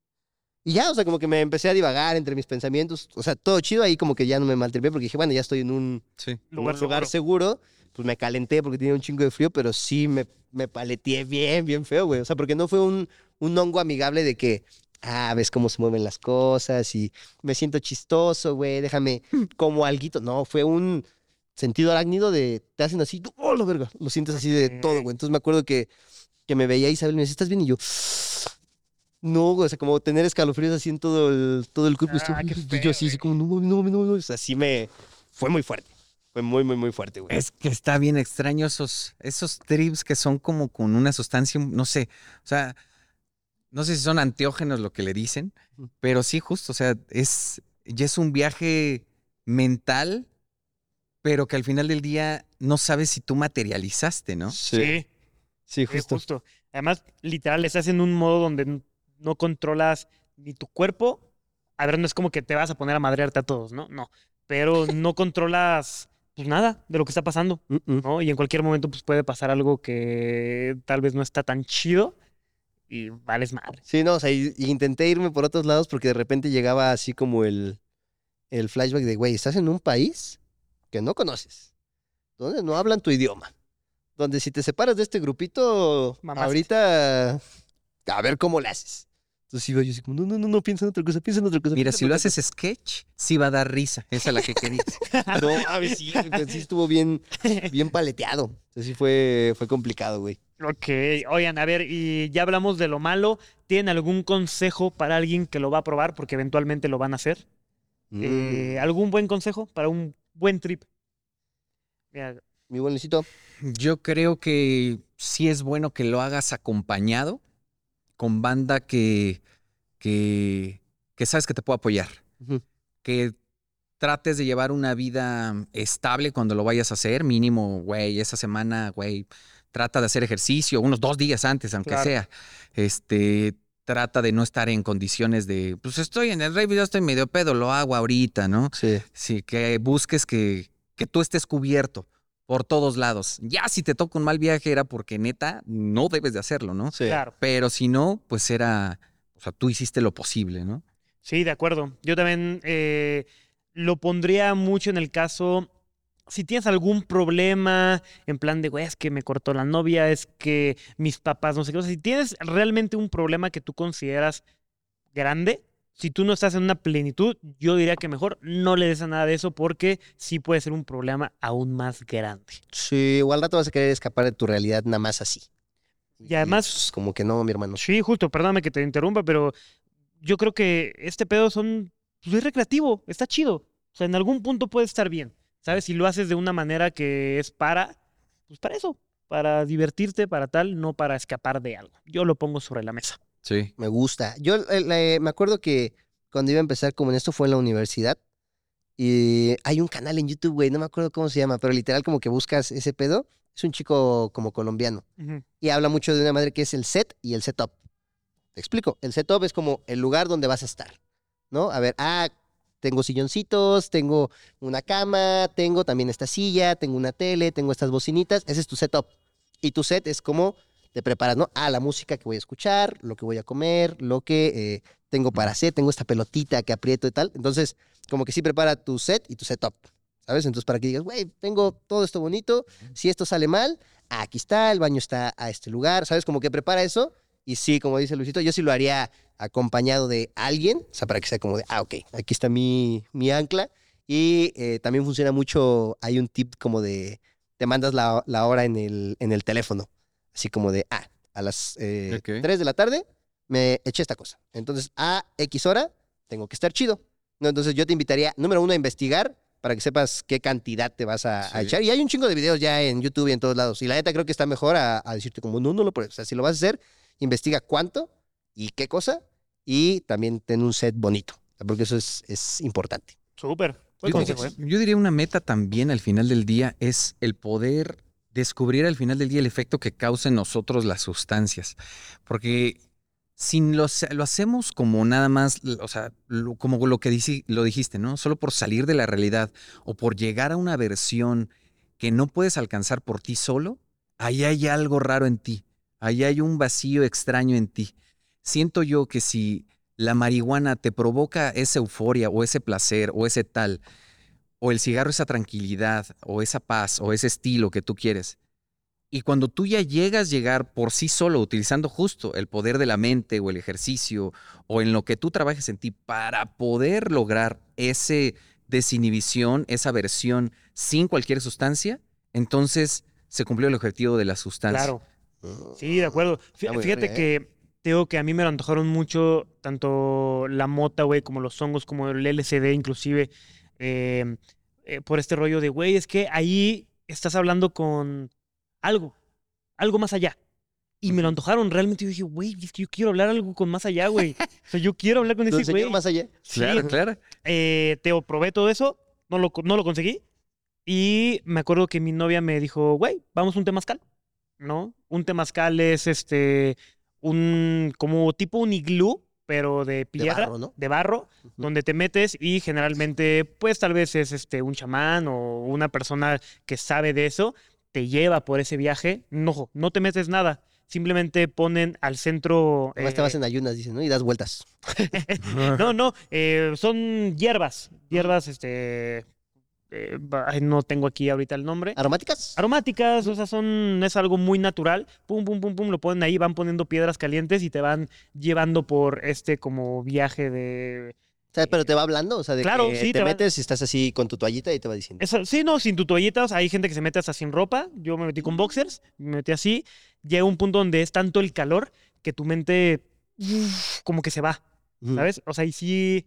Y ya, o sea, como que me empecé a divagar entre mis pensamientos. O sea, todo chido ahí, como que ya no me maltripé porque dije, bueno, ya estoy en un Sí. Lugar un lugar seguro. Pues me calenté porque tenía un chingo de frío, pero sí me, me paleteé bien, bien feo, güey. O sea, porque no fue un, un hongo amigable de que, ah, ves cómo se mueven las cosas y me siento chistoso, güey, déjame como alguito. No, fue un sentido arácnido de, te hacen así, oh, la verga, lo sientes así de todo, güey. Entonces me acuerdo que, que me veía Isabel y me decía, ¿estás bien? Y yo, no, güey, o sea, como tener escalofríos así en todo el, todo el cuerpo. Ah, y qué yo así, así como, no, no, no, mames". o sea, sí me, fue muy fuerte. Fue muy, muy, muy fuerte, güey. Es que está bien extraño esos, esos trips que son como con una sustancia, no sé, o sea, no sé si son anteógenos lo que le dicen, pero sí, justo, o sea, es, ya es un viaje mental, pero que al final del día no sabes si tú materializaste, ¿no? Sí, Sí, justo. justo. Además, literal, estás en un modo donde no controlas ni tu cuerpo. A ver, no es como que te vas a poner a madrearte a todos, ¿no? No. Pero no controlas pues nada de lo que está pasando. ¿no? Y en cualquier momento pues puede pasar algo que tal vez no está tan chido y vales madre. Sí, no, o sea, y, y intenté irme por otros lados porque de repente llegaba así como el, el flashback de, güey, estás en un país que no conoces, donde no hablan tu idioma, donde si te separas de este grupito, Mamaste. ahorita a ver cómo le haces. Entonces iba yo así como, no, no, no, no, piensa en otra cosa, piensa en otra cosa. Mira, si lo haces sketch, sí va a dar risa, esa es la que querías. cosa". No, a ver, sí, sí estuvo bien, bien paleteado. Entonces sí fue, fue complicado, güey. Ok, oigan, a ver, y ya hablamos de lo malo. ¿Tienen algún consejo para alguien que lo va a probar porque eventualmente lo van a hacer? Eh, Mm, ¿Algún buen consejo para un buen trip? Mira, Mi buen. Yo creo que sí es bueno que lo hagas acompañado con banda que, que, que sabes que te puede apoyar. Que trates de llevar una vida estable cuando lo vayas a hacer. Mínimo, güey, esa semana, güey, trata de hacer ejercicio unos dos días antes, aunque Claro. sea. Este, trata de no estar en condiciones de, pues estoy en el rey, ya estoy medio pedo, lo hago ahorita, ¿no? Sí. Sí, que busques que, que tú estés cubierto por todos lados. Ya si te toca un mal viaje era porque neta no debes de hacerlo, ¿no? Sí. claro. Pero si no, pues era, o sea, tú hiciste lo posible, ¿no? Sí, de acuerdo. Yo también eh, lo pondría mucho en el caso, si tienes algún problema en plan de, güey, es que me cortó la novia, es que mis papás, no sé qué, o sea, si tienes realmente un problema que tú consideras grande, si tú no estás en una plenitud, yo diría que mejor no le des a nada de eso porque sí puede ser un problema aún más grande. Sí, igual al rato vas a querer escapar de tu realidad nada más así. Y además- pues, como que no, mi hermano. Sí, justo, perdóname que te interrumpa, pero yo creo que este pedo son, pues es recreativo, está chido. O sea, en algún punto puede estar bien, ¿sabes? Si lo haces de una manera que es para, pues para eso, para divertirte, para tal, no para escapar de algo. Yo lo pongo sobre la mesa. Sí. Me gusta. Yo eh, me acuerdo que cuando iba a empezar como en esto fue en la universidad. Y hay un canal en YouTube, güey, no me acuerdo cómo se llama, pero literal como que buscas ese pedo. Es un chico como colombiano. Y habla mucho de una madre que es el set y el setup. Te explico. El setup es como el lugar donde vas a estar, ¿no? A ver, ah, tengo silloncitos, tengo una cama, tengo también esta silla, tengo una tele, tengo estas bocinitas. Ese es tu setup. Y tu set es como te preparas, ¿no? Ah, la música que voy a escuchar, lo que voy a comer, lo que eh, tengo para hacer, tengo esta pelotita que aprieto y tal. Entonces, como que sí prepara tu set y tu setup, ¿sabes? Entonces, para que digas, güey, tengo todo esto bonito, si esto sale mal, aquí está, el baño está a este lugar, ¿sabes? Como que prepara eso. Y sí, como dice Luisito, yo sí lo haría acompañado de alguien, o sea, para que sea como de, ah, ok, aquí está mi, mi ancla. Y eh, también funciona mucho, hay un tip como de, te mandas la, la hora en el, en el teléfono, así como de, ah, a las eh, Ok. 3 de la tarde me eché esta cosa. Entonces, a X hora, tengo que estar chido. No, entonces yo te invitaría, número uno, a investigar para que sepas qué cantidad te vas a, echar. Y hay un chingo de videos ya en YouTube y en todos lados. Y la neta creo que está mejor a, a decirte como, no, no lo pruebes. O sea, si lo vas a hacer, investiga cuánto y qué cosa. Y también ten un set bonito. Porque eso es, es importante. Súper. Yo, ¿eh? yo diría una meta también al final del día es el poder descubrir al final del día el efecto que causa en nosotros las sustancias. Porque si lo, lo hacemos como nada más, o sea, como lo que lo dijiste, ¿no? Solo por salir de la realidad o por llegar a una versión que no puedes alcanzar por ti solo, ahí hay algo raro en ti. Ahí hay un vacío extraño en ti. Siento yo que si la marihuana te provoca esa euforia o ese placer o ese tal, o el cigarro esa tranquilidad o esa paz o ese estilo que tú quieres. Y cuando tú ya llegas a llegar por sí solo, utilizando justo el poder de la mente o el ejercicio o en lo que tú trabajes en ti para poder lograr ese desinhibición, esa versión sin cualquier sustancia, entonces se cumplió el objetivo de la sustancia. Claro. Sí, de acuerdo. Fíjate verga, que te digo que a mí me lo antojaron mucho, tanto la mota, güey, como los hongos, como el LCD, inclusive, eh, eh, por este rollo de, güey, es que ahí estás hablando con algo, algo más allá. Y me lo antojaron realmente. Yo dije, güey, es que yo quiero hablar algo con más allá, güey. O sea, yo quiero hablar con ese güey. más allá. Sí, Claro, claro. eh, te probé todo eso, no lo, no lo conseguí. Y me acuerdo que mi novia me dijo, güey, vamos a un temazcal, ¿no? Un temazcal es este, un, como tipo un iglú, pero de piedra, barro, ¿no? de barro, donde te metes y generalmente, pues tal vez es este, un chamán o una persona que sabe de eso, te lleva por ese viaje. No, no te metes nada. Simplemente ponen al centro. Además te eh, vas en ayunas, dicen, ¿no? Y das vueltas. no, no, eh, son hierbas, hierbas, este, eh, no tengo aquí ahorita el nombre. ¿Aromáticas? Aromáticas, o sea, son, es algo muy natural. Pum, pum, pum, pum, lo ponen ahí, van poniendo piedras calientes y te van llevando por este como viaje de... O sea, pero te va hablando, o sea, de Claro, que sí, te, te va- metes y estás así con tu toallita y te va diciendo. Eso, sí, no, sin tu toallita, o sea, hay gente que se mete hasta sin ropa. Yo me metí con boxers, me metí así. Llega un punto donde es tanto el calor que tu mente como que se va. ¿sabes? O sea, y sí,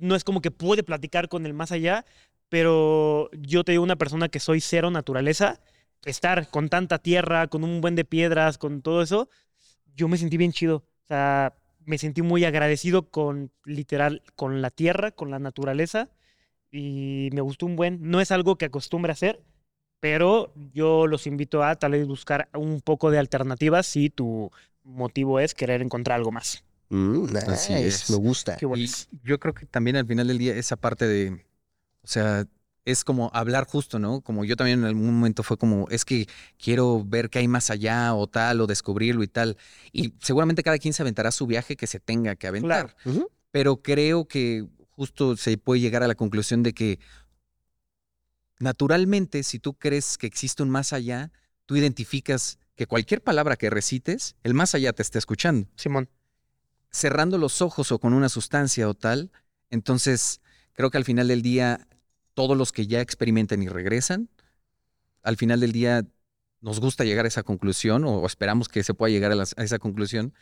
no es como que puede platicar con el más allá, pero yo te digo una persona que soy cero naturaleza, estar con tanta tierra, con un buen de piedras, con todo eso, yo me sentí bien chido. O sea, me sentí muy agradecido con, literal, con la tierra, con la naturaleza, y me gustó un buen. No es algo que acostumbre a hacer, pero yo los invito a tal vez buscar un poco de alternativas si tu motivo es querer encontrar algo más. Mm, Así nice, es. Me gusta. Qué Y bonito. yo creo que también al final del día esa parte de, o sea, es como hablar justo, ¿no? Como yo también en algún momento fue como, es que quiero ver qué hay más allá o tal, o descubrirlo y tal. Y seguramente cada quien se aventará su viaje que se tenga que aventar. Claro. Pero creo que justo se puede llegar a la conclusión de que naturalmente, si tú crees que existe un más allá, tú identificas que cualquier palabra que recites, el más allá te está escuchando Simón. cerrando los ojos o con una sustancia o tal, entonces creo que al final del día, todos los que ya experimentan y regresan, al final del día nos gusta llegar a esa conclusión o esperamos que se pueda llegar a, las- esa conclusión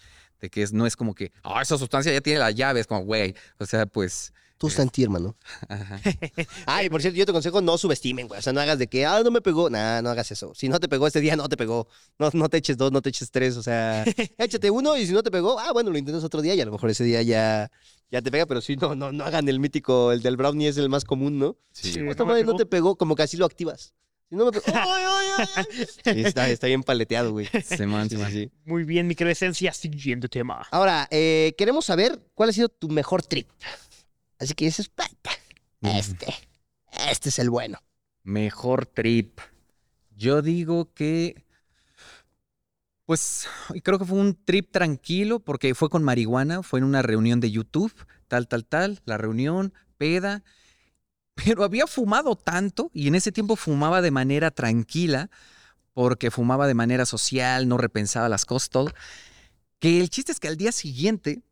de que es, no es como que, ah, esa sustancia ya tiene la llave, es como, güey, o sea, pues... Tú está en ti, hermano. ajá. Ay, por cierto, yo te aconsejo no subestimen, güey. O sea, no hagas de que, ah, no me pegó. Nah, no hagas eso. Si no te pegó este día, no te pegó. No, no te eches dos, no te eches tres. O sea, échate uno y si no te pegó, ah, bueno, lo intentas otro día y a lo mejor ese día ya, ya te pega. Pero sí, no, no, no hagan el mítico, el del brownie es el más común, ¿no? Sí, Esta no madre no te pegó, como que así lo activas. Si no me pegó, ¡ay, ay, ay, ay! Sí, está, está bien paleteado, güey. Simón, Sí, Simón. sí, sí. Muy bien, mi querida esencia. Siguiente tema. Ahora, eh, queremos saber cuál ha sido tu mejor trip. Así que dices, "Puta, este, este es el bueno. Mejor trip. Yo digo que. Pues creo que fue un trip tranquilo porque fue con marihuana, fue en una reunión de YouTube, tal, tal, tal, la reunión, peda. Pero había fumado tanto y en ese tiempo fumaba de manera tranquila porque fumaba de manera social, no repensaba las cosas, todo. Que el chiste es que al día siguiente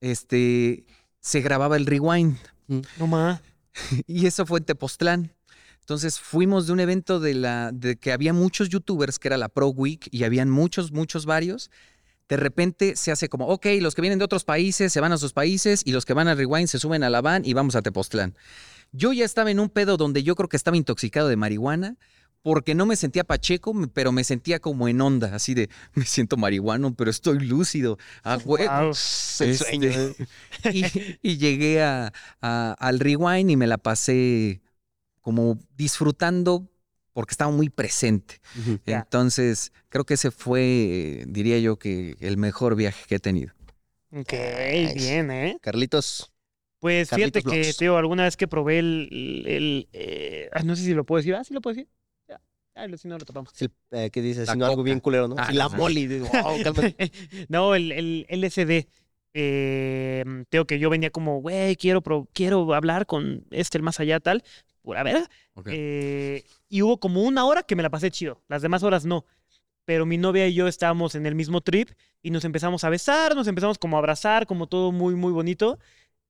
este, se grababa el rewind. No más. Y eso fue en Tepoztlán. Entonces fuimos de un evento de la de que había muchos youtubers, que era la Pro Week, y habían muchos, muchos varios. de repente se hace como, ok, los que vienen de otros países se van a sus países y los que van a Rewind se suben a la van y vamos a Tepoztlán. Yo ya estaba en un pedo donde yo creo que estaba intoxicado de marihuana porque no me sentía pacheco, pero me sentía como en onda, así de, me siento marihuano, pero estoy lúcido. Ah. Wow. Este, sueño. y, y llegué a, a- al rewind y me la pasé como disfrutando porque estaba muy presente. Entonces, creo que ese fue, eh, diría yo, que el mejor viaje que he tenido. Ok, Nice. bien, ¿eh? Carlitos. Pues Carlitos fíjate que, tío, alguna vez que probé el... el- el, eh, ah, no sé si lo puedo decir. Ah, sí lo puedo decir. Lo- si no lo tapamos. Sí, eh, ¿Qué dices? La Sino algo bien culero, ¿no? Ah, la no. moli. digo, wow, no, el, el LSD. Eh, tengo que yo venía como, güey, quiero, pro- quiero hablar con este, el más allá, tal. A ver. eh, y hubo como una hora que me la pasé chido. Las demás horas no. Pero mi novia y yo estábamos en el mismo trip y nos empezamos a besar, nos empezamos como a abrazar, como todo muy, muy bonito.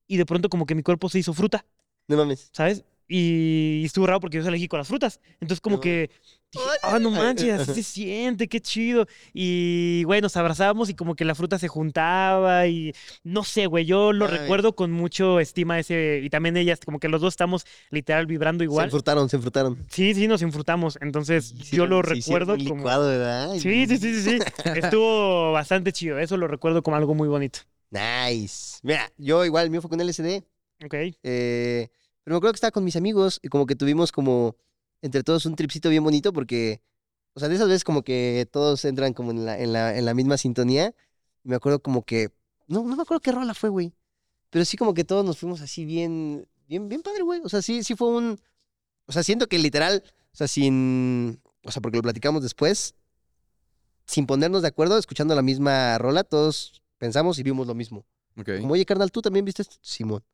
Y de pronto como que mi cuerpo se hizo fruta, No mames. ¿sabes? Y, estuvo raro porque yo soy alérgico a las frutas. Entonces como No. que dije, ah, no manches, así se siente, qué chido. Y, güey, nos abrazábamos y como que la fruta se juntaba y no sé, güey, yo lo Ay. recuerdo con mucho estima ese, y también ellas, como que los dos estamos literal vibrando Se igual. enfrutaron, se enfrutaron. Sí, sí, nos infrutamos. Entonces yo lo Sí, recuerdo un como... licuado, ¿verdad? Sí, sí, sí, sí, sí. Estuvo bastante chido. Eso lo recuerdo como algo muy bonito. Nice. Mira, yo igual, el mío fue con LSD. Ok. eh, pero me acuerdo que estaba con mis amigos y como que tuvimos como entre todos un tripcito bien bonito porque, o sea, de esas veces como que todos entran como en la, en la, en la misma sintonía. Y me acuerdo como que, no, no me acuerdo qué rola fue, güey. Pero sí como que todos nos fuimos así bien, bien, bien padre, güey. O sea, sí, sí fue un, o sea, siento que literal, o sea, sin, o sea, porque lo platicamos después, sin ponernos de acuerdo, escuchando la misma rola, todos pensamos y vimos lo mismo. Ok. Como, oye, carnal, ¿tú también viste esto? Simón.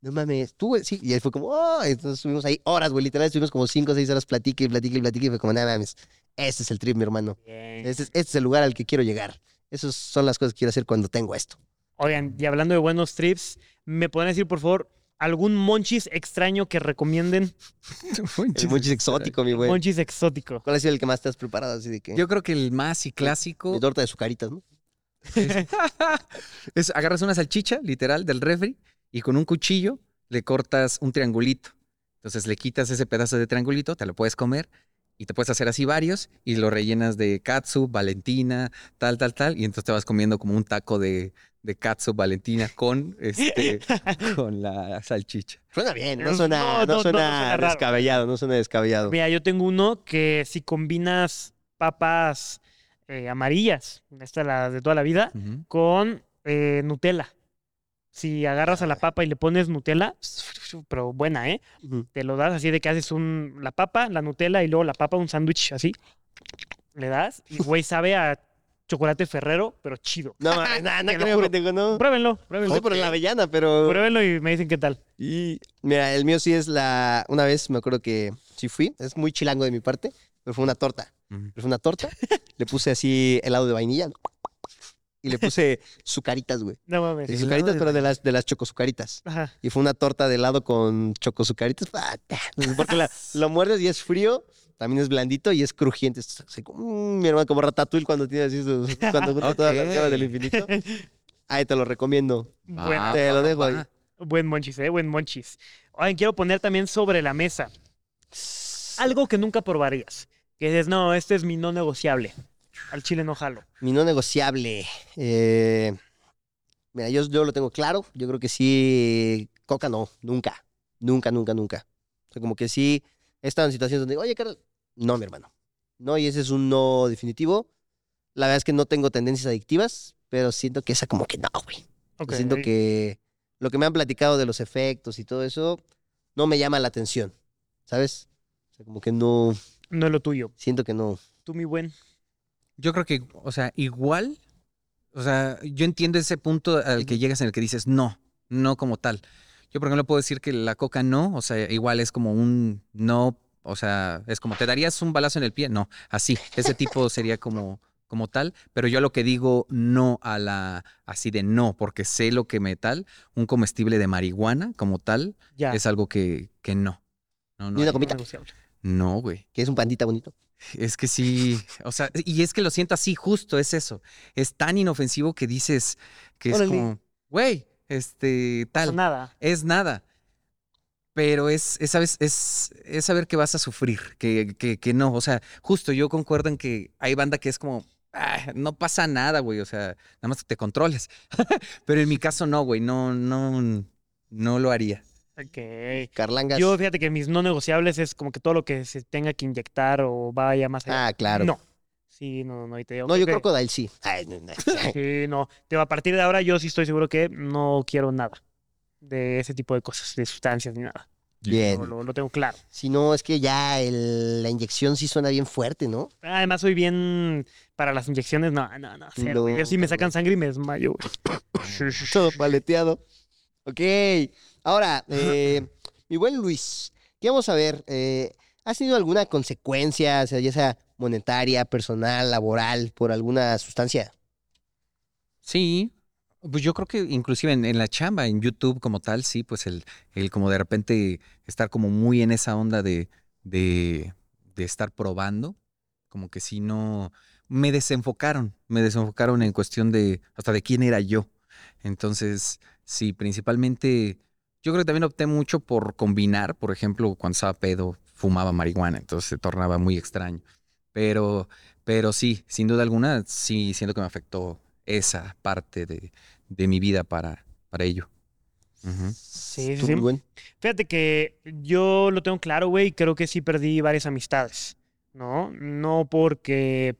No mames, tú, güey, sí. Y él fue como, oh, entonces estuvimos ahí horas, güey, literal, estuvimos como cinco o seis horas platique y platique y platique. Y fue como, no mames, este es el trip, mi hermano. Este es, este es el lugar al que quiero llegar. Esas son las cosas que quiero hacer cuando tengo esto. Oigan, y hablando de buenos trips, ¿me pueden decir, por favor, algún monchis extraño que recomienden? El monchis exótico, mi güey. Monchis exótico. ¿Cuál ha sido el que más te has preparado? Así de que. Yo creo que el más y clásico Mi torta de sucaritas, ¿no? es agarras una salchicha, literal, del refri y con un cuchillo le cortas un triangulito. Entonces le quitas ese pedazo de triangulito, te lo puedes comer y te puedes hacer así varios y lo rellenas de katsu, valentina, tal, tal, tal. Y entonces te vas comiendo como un taco de, de katsu, valentina con, este, con la salchicha. Suena bien, no No, suena, no, no, no, no suena descabellado, no suena descabellado. Mira, yo tengo uno que si combinas papas eh, amarillas, esta la de toda la vida, con eh, Nutella. Si agarras a la papa y le pones Nutella, pero buena, ¿eh? Te lo das así de que haces un, la papa, la Nutella y luego la papa, un sándwich así. Le das y, güey, sabe a chocolate ferrero, pero chido. No, no lo creo, juro. pendejo, no. Pruébenlo, pruébenlo. Voy por la avellana, pero... Pruébenlo y me dicen qué tal. Y mira, el mío sí es la. Una vez me acuerdo que sí fui. Es muy chilango de mi parte, pero fue una torta. Pero fue una torta. le puse así helado de vainilla. ¿no? Y le puse sucaritas, güey. No mames. Helado Sucaritas, pero de las, de las chocosucaritas. Ajá. Y fue una torta de helado con chocosucaritas. Porque la- lo muerdes y es frío. También es blandito y es crujiente. Es así como, mm, mi hermano, como Ratatouille cuando tiene así sus, cuando junta todas las llaves del infinito. Ahí te lo recomiendo. Buen, Ah, Te lo dejo ahí. buen monchis, ¿eh? Buen monchis. Oigan, quiero poner también sobre la mesa algo que nunca probarías. Que dices, no, este es mi no negociable. Al chile no jalo. Mi no negociable. eh, mira, yo, yo lo tengo claro. Yo creo que sí. Coca no, nunca. Nunca, nunca, nunca. O sea, como que sí he estado en situaciones donde, oye, Carlos, no, mi hermano. No, y ese es un no definitivo. La verdad es que no tengo tendencias adictivas, pero siento que esa como que no, güey. Siento que lo que me han platicado de los efectos y todo eso no me llama la atención, ¿sabes? O sea, como que no, No es lo tuyo. siento que no. Tú, mi buen. Yo creo que, o sea, igual, o sea, yo entiendo ese punto al que llegas en el que dices no, no como tal. Yo, por ejemplo, puedo decir que la coca no, o sea, igual es como un no, o sea, es como, ¿te darías un balazo en el pie? No, así, ese tipo sería como, como tal, pero yo a lo que digo no a la, así de no, porque sé lo que me tal, un comestible de marihuana como tal, Ya. es algo que, que no. No, no, Ni una comita. no, güey. Que es un pandita bonito. Es que sí, o sea, y es que lo siento así, justo es eso. Es tan inofensivo que dices que es como, güey, este, tal. nada. Es nada. Pero es, es, sabes, es, es saber que vas a sufrir, que, que, que no. O sea, justo yo concuerdo en que hay banda que es como, "Ah, no pasa nada, güey. O sea, nada más que te controles. Pero en mi caso no, güey. No, no, no lo haría. Ok. Carlangas. Yo, fíjate que mis no negociables es como que todo lo que se tenga que inyectar o vaya más allá. Ah, claro. No. Sí, no, no, y te digo No, yo que- Crocodile sí. Ay, no, no. Sí, no. Te digo, a partir de ahora yo sí estoy seguro que no quiero nada de ese tipo de cosas, de sustancias ni nada. Bien. Lo, lo- tengo claro. Si no, es que ya el- la inyección sí suena bien fuerte, ¿no? Además soy bien para las inyecciones, no, no, no. cero, No. Yo sí me sacan sangre y me desmayo. Todo paleteado. Ok. Ahora, eh, mi buen Luis, ¿qué vamos a ver? Eh, ¿Has tenido alguna consecuencia, o sea, ya sea monetaria, personal, laboral, por alguna sustancia? Sí, pues yo creo que inclusive en, en la chamba, en YouTube como tal, sí, pues el, el como de repente estar como muy en esa onda de, de, de estar probando, como que sí no, me desenfocaron, me desenfocaron en cuestión de hasta de quién era yo. Entonces, sí, principalmente, yo creo que también opté mucho por combinar, por ejemplo, cuando estaba pedo, fumaba marihuana, entonces se tornaba muy extraño. Pero, pero sí, sin duda alguna, sí, siento que me afectó esa parte de, de mi vida para, para ello. Sí, sí, buen. Fíjate que yo lo tengo claro, güey, creo que sí perdí varias amistades, ¿no? No porque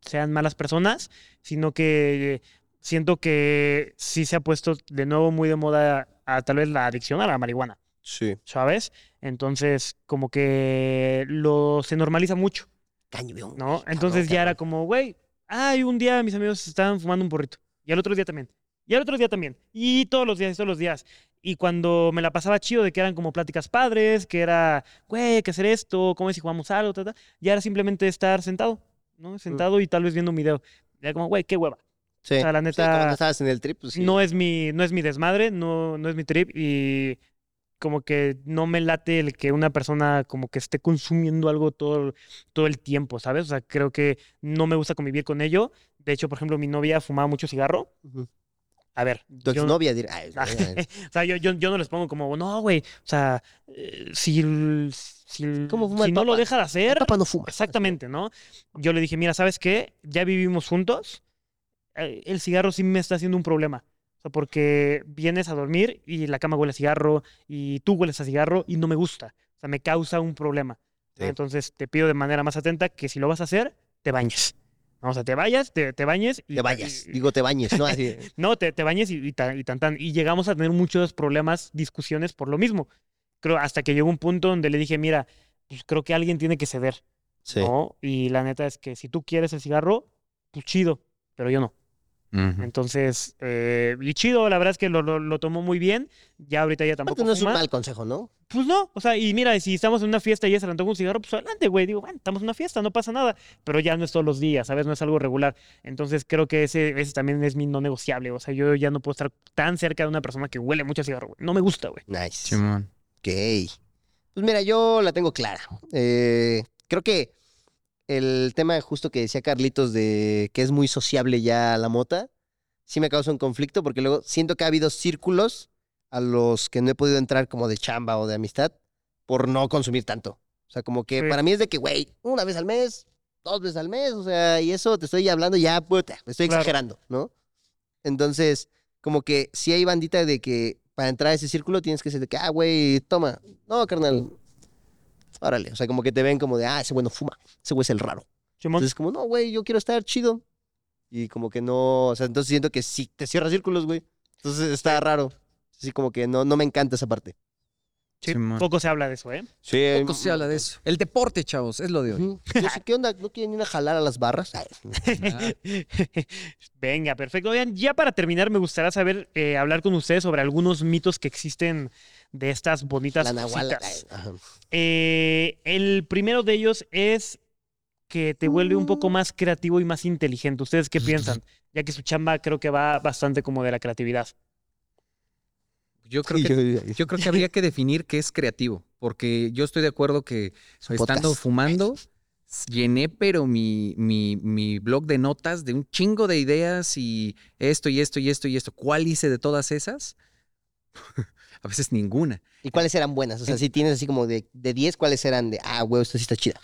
sean malas personas, sino que siento que sí se ha puesto de nuevo muy de moda a, tal vez la adicción a la marihuana, Sí. ¿sabes? Entonces, como que lo se normaliza mucho, Cañón. ¿no? Entonces ya era como, güey, ay, un día mis amigos estaban fumando un porrito, y al otro día también, y al otro día también, y todos los días, y todos los días. Y cuando me la pasaba chido de que eran como pláticas padres, que era, güey, hay que hacer esto, cómo es si jugamos algo, ta, ta", ya era simplemente estar sentado, ¿no? Sentado y tal vez viendo un video. Ya como, güey, qué hueva. Sí. O sea, la neta, estabas en el trip, pues sí. no es mi, no es mi desmadre, no, no es mi trip y como que no me late el que una persona como que esté consumiendo algo todo, todo el tiempo, ¿sabes? O sea, creo que no me gusta convivir con ello. De hecho, por ejemplo, mi novia fumaba mucho cigarro. A ver, Tu yo- exnovia dirá. o sea, yo, yo, yo no les pongo como, no, güey, o sea, eh, si, si, ¿Cómo fuma si el no lo deja de el hacer, papá no fuma. Exactamente, ¿no? Yo le dije, mira, ¿sabes qué? Ya vivimos juntos. Eh, El cigarro sí me está haciendo un problema. O sea, porque vienes a dormir y la cama huele a cigarro y tú hueles a cigarro y no me gusta. O sea, me causa un problema. Entonces te pido de manera más atenta que si lo vas a hacer, te bañes. ¿no? O sea, te vayas, te, te bañes y Te vayas. y- Digo, te bañes, ¿no? Así. no, te, te bañes y, y, tan, y tan, tan. Y llegamos a tener muchos problemas, discusiones por lo mismo. Creo hasta que llegó un punto donde le dije, mira, pues creo que alguien tiene que ceder. Sí. ¿no? Y la neta es que si tú quieres el cigarro, pues chido, pero yo no. Entonces, eh, y chido, la verdad es que lo, lo, lo tomó muy bien. Ya ahorita ya tampoco no es un mal consejo, ¿no? Pues no, o sea, y mira, si estamos en una fiesta y ya se le antoja un cigarro, pues adelante, güey. Digo, bueno, estamos en una fiesta, no pasa nada. Pero ya no es todos los días, ¿sabes? No es algo regular. Entonces creo que ese, ese también es mi no negociable. O sea, yo ya no puedo estar tan cerca de una persona que huele mucho a cigarro, güey. No me gusta, güey. Nice. Simón. Ok. Pues mira, yo la tengo clara. Eh, creo que el tema justo que decía Carlitos de que es muy sociable ya la mota, sí me causa un conflicto porque luego siento que ha habido círculos a los que no he podido entrar como de chamba o de amistad por no consumir tanto. O sea, como que Sí. para mí es de que, güey, una vez al mes, dos veces al mes, o sea, y eso te estoy hablando ya, puta, me estoy Claro. exagerando, ¿no? Entonces, como que sí hay bandita de que para entrar a ese círculo tienes que ser de que, ah, güey, toma. No, carnal. Órale. O sea, como que te ven como de, ah, ese güey no fuma. Ese güey es el raro. Simón. Entonces, como, no, güey, yo quiero estar chido. Y como que no, o sea, entonces siento que sí te cierra círculos, güey. Entonces está raro. Así como que no, no me encanta esa parte. Sí, Simón. poco se habla de eso, ¿eh? Sí. Poco se habla de eso. El deporte, chavos, es lo de hoy. Ujú. Yo sé, ¿Qué onda? ¿No quieren ir a jalar a las barras? Ay, Venga, perfecto. Oigan, ya para terminar, me gustaría saber, eh, hablar con ustedes sobre algunos mitos que existen de estas bonitas cositas. Eh, el primero de ellos es que te vuelve un poco más creativo y más inteligente. ¿Ustedes qué piensan? Ya que su chamba creo que va bastante como de la creatividad. Yo creo que yo- Yo creo que habría que definir qué es creativo, porque yo estoy de acuerdo que estando podcast. fumando llené, pero mi, mi, mi blog de notas de un chingo de ideas y esto y esto y esto y esto. ¿Cuál hice de todas esas? A veces ninguna. ¿Y cuáles eran buenas? O sea, si tienes así como de, de 10, ¿cuáles eran de, ah, güey, esto sí está chida?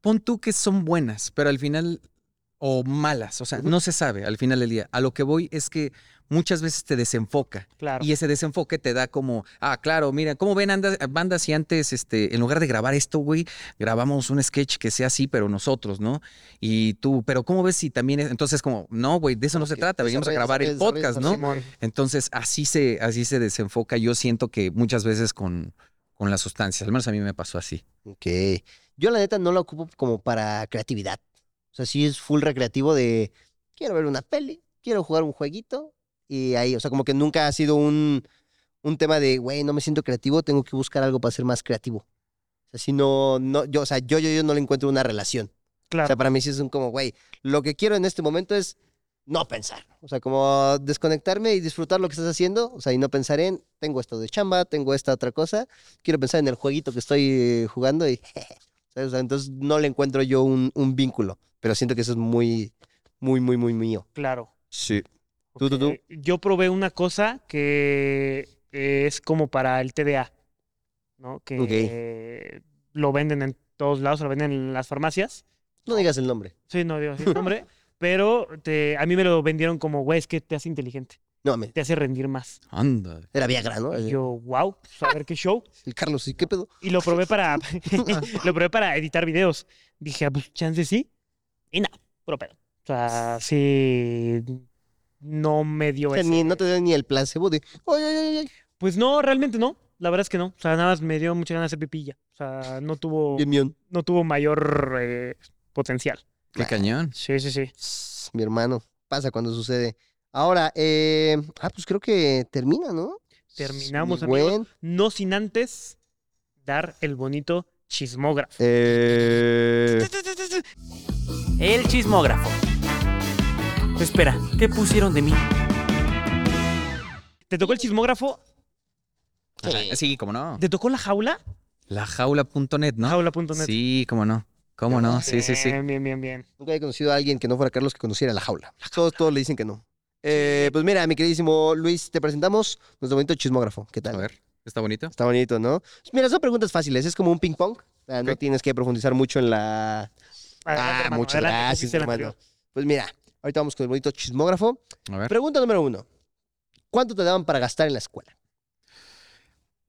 Pon tú que son buenas, pero al final, o malas, o sea, no se sabe al final del día. A lo que voy es que muchas veces te desenfoca. Claro. Y ese desenfoque te da como, ah, claro, mira, ¿cómo ven andas- bandas si antes, este, en lugar de grabar esto, güey, grabamos un sketch que sea así, pero nosotros, ¿no? Y tú, pero ¿cómo ves si también es? Entonces, como, no, güey, de eso no se trata, venimos a grabar el podcast, ¿no? Entonces, así se, así se desenfoca. Yo siento que muchas veces con, con las sustancias, al menos a mí me pasó así. Ok. Yo la neta no la ocupo como para creatividad. O sea, sí es full recreativo de, quiero ver una peli, quiero jugar un jueguito y ahí, o sea, como que nunca ha sido un, un tema de, güey, no me siento creativo, tengo que buscar algo para ser más creativo. O sea, si no, no, yo, o sea, yo, yo, yo no le encuentro una relación. O Claro. sea, para mí sí es un como, güey, lo que quiero en este momento es no pensar. O sea, como desconectarme y disfrutar lo que estás haciendo. O sea, y no pensar en, tengo esto de chamba, tengo esta otra cosa. Quiero pensar en el jueguito que estoy jugando y, ¿sabes? O sea, entonces no le encuentro yo un, un vínculo. Pero siento que eso es muy, muy, muy, muy mío. Claro. Sí. Tú, tú, tú. Ok, Yo probé una cosa que es como para el TDA, ¿no? Que lo venden en todos lados, lo venden en las farmacias. No digas el nombre. Sí, no digo así el nombre, pero te, a mí me lo vendieron como, güey, es que te hace inteligente, No, me, te hace rendir más. Anda. era Viagra, ¿no? Y yo, wow, pues, a ver qué show. El Carlos, ¿y qué pedo? Y lo probé para, lo probé para editar videos. Dije, ah, pues chance sí. Y no, puro pedo. O sea, sí, no me dio O sea, ese- ni, no te da ni el placebo de, ay, ay, ay, ay, Pues no, realmente no. La verdad es que no. O sea, nada más me dio mucha ganas de hacer pipilla. O sea, no tuvo, bien, bien. no tuvo mayor eh, potencial. Qué cañón. Sí, sí, sí. Mi hermano, pasa cuando sucede. Ahora, eh, ah, pues creo que termina, ¿no? Terminamos, Mi amigos. buen, No sin antes dar el bonito chismógrafo. eh, El chismógrafo. Espera, ¿qué pusieron de mí? ¿Te tocó el chismógrafo? Ajá, Sí, cómo no. ¿Te tocó la jaula? Lajaula.net, ¿no? Jaula.net. Sí, cómo no. ¿Cómo no? Sí, sí, sí. Bien, bien, bien, bien. nunca he conocido a alguien que no fuera Carlos que conociera la jaula. Todos, todos le dicen que no. Eh, pues mira, mi queridísimo Luis, te presentamos nuestro bonito chismógrafo. ¿Qué tal? A ver, ¿está bonito? Está bonito, ¿no? Pues Mira, son preguntas fáciles, es como un ping pong. O sea, No tienes que profundizar mucho en la. Adelante, ah, hermano, muchas adelante, gracias, hermano. Pues mira, ahorita vamos con el bonito chismógrafo. A ver. Pregunta número uno: ¿Cuánto te daban para gastar en la escuela?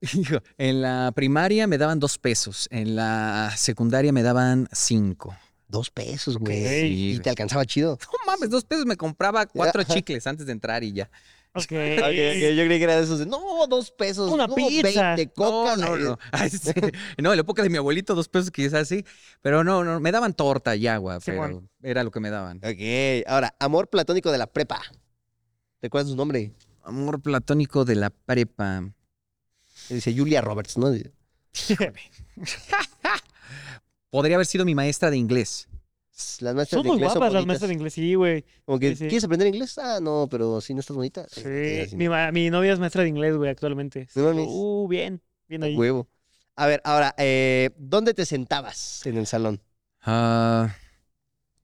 Hijo, En la primaria me daban dos pesos. En la secundaria me daban cinco. Dos pesos, güey. Sí, Y te alcanzaba chido. No mames, dos pesos me compraba cuatro Ajá. chicles antes de entrar y ya. Ok. Yo creí que era de esos de, no, dos pesos. Una no, pizza. 20 coca. no, no, no. Ay, sí. No, en la época de mi abuelito, dos pesos que es así. Pero no, no, me daban torta y agua, Sí, pero bueno. era lo que me daban. Ok, ahora, amor platónico de la prepa. ¿Recuerdas su nombre? Amor platónico de la prepa. Dice Julia Roberts, ¿no? Podría haber sido mi maestra de inglés. Las maestras Son de muy inglés guapas las bonitas. maestras de inglés, sí, güey. Como que, Sí, sí. ¿quieres aprender inglés? Ah, no, pero si no estás bonita. Sí. así, Mi, ma- mi novia es maestra de inglés, güey, actualmente. No mames. Uh, bien. Bien ahí. Huevo. A ver, ahora, eh, ¿dónde te sentabas en el salón? Ah,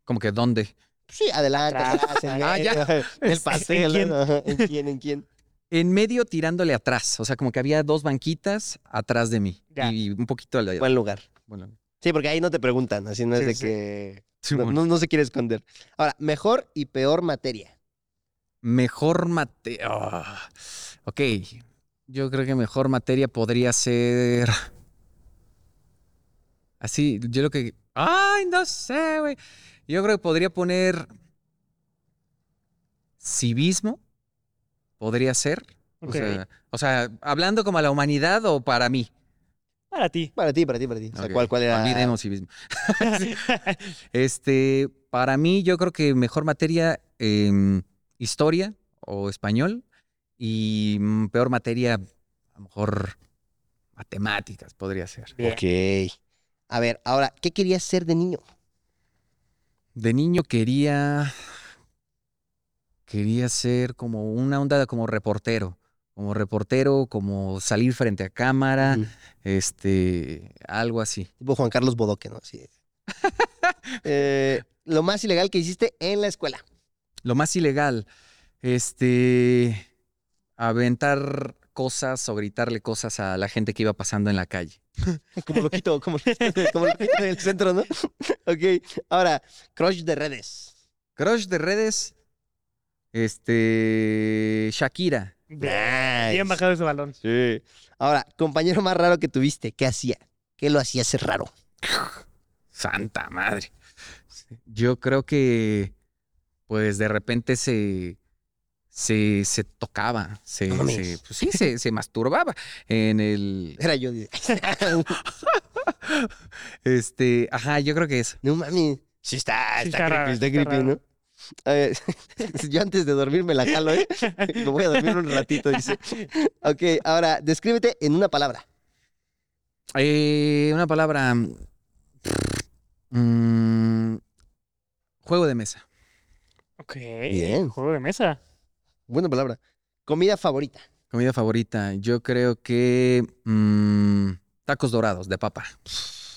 ¿Cómo que dónde? Sí, adelante, Atrás. atrás, en Ah, ya. medio, el pastel. ¿En quién? ajá, ¿En quién? ¿En quién? En medio tirándole atrás. O sea, como que había dos banquitas atrás de mí. Ya. Y un poquito al Buen lugar. bueno, Sí, porque ahí no te preguntan, así no es Sí, de sí. que... sí, No, bueno. no- no se quiere esconder. Ahora, mejor y peor materia. Mejor materia. ok. Yo creo que mejor materia podría ser. Así, yo lo que. Ay, no sé, güey. Yo creo que podría poner. Civismo. Podría ser. O Ok. sea, o sea, hablando como a la humanidad o para mí. Para ti. Para ti, para ti, para ti. O sea, ¿cuál, cuál era? Olvidemos civismo. Este, para mí, yo creo que mejor materia em, historia o español y mm, peor materia, a lo mejor matemáticas podría ser. Bien. Ok. A ver, ahora, ¿qué querías ser de niño? De niño quería, quería ser como una onda como reportero, como reportero, como salir frente a cámara, este, algo así. Tipo Juan Carlos Bodoque, ¿no? Así. Eh, lo más ilegal que hiciste en la escuela. Lo más ilegal, este, aventar cosas o gritarle cosas a la gente que iba pasando en la calle. Como lo quito, como, como lo quito en el centro, ¿no? ok. Ahora, crush de redes. Crush de redes, este, Shakira. Bien, bien bajado ese balón. Sí. Ahora, compañero más raro que tuviste, ¿qué hacía? ¿Qué lo hacía ser raro? Santa madre. Yo creo que, pues de repente se, se, se tocaba, se, No se- pues sí, se, se masturbaba en el, Era yo. este, ajá, yo creo que eso. no mami. Sí está, Sí está, está creepy, raro, está está creepy, raro. ¿no? Ver, yo antes de dormir me la jalo, ¿eh? Me voy a dormir un ratito, dice. Ok, ahora, descríbete en una palabra. Eh, una palabra. mm, juego de mesa. Ok. Bien. Juego de mesa. Buena palabra. Comida favorita. Comida favorita. Yo creo que mm, tacos dorados de papa.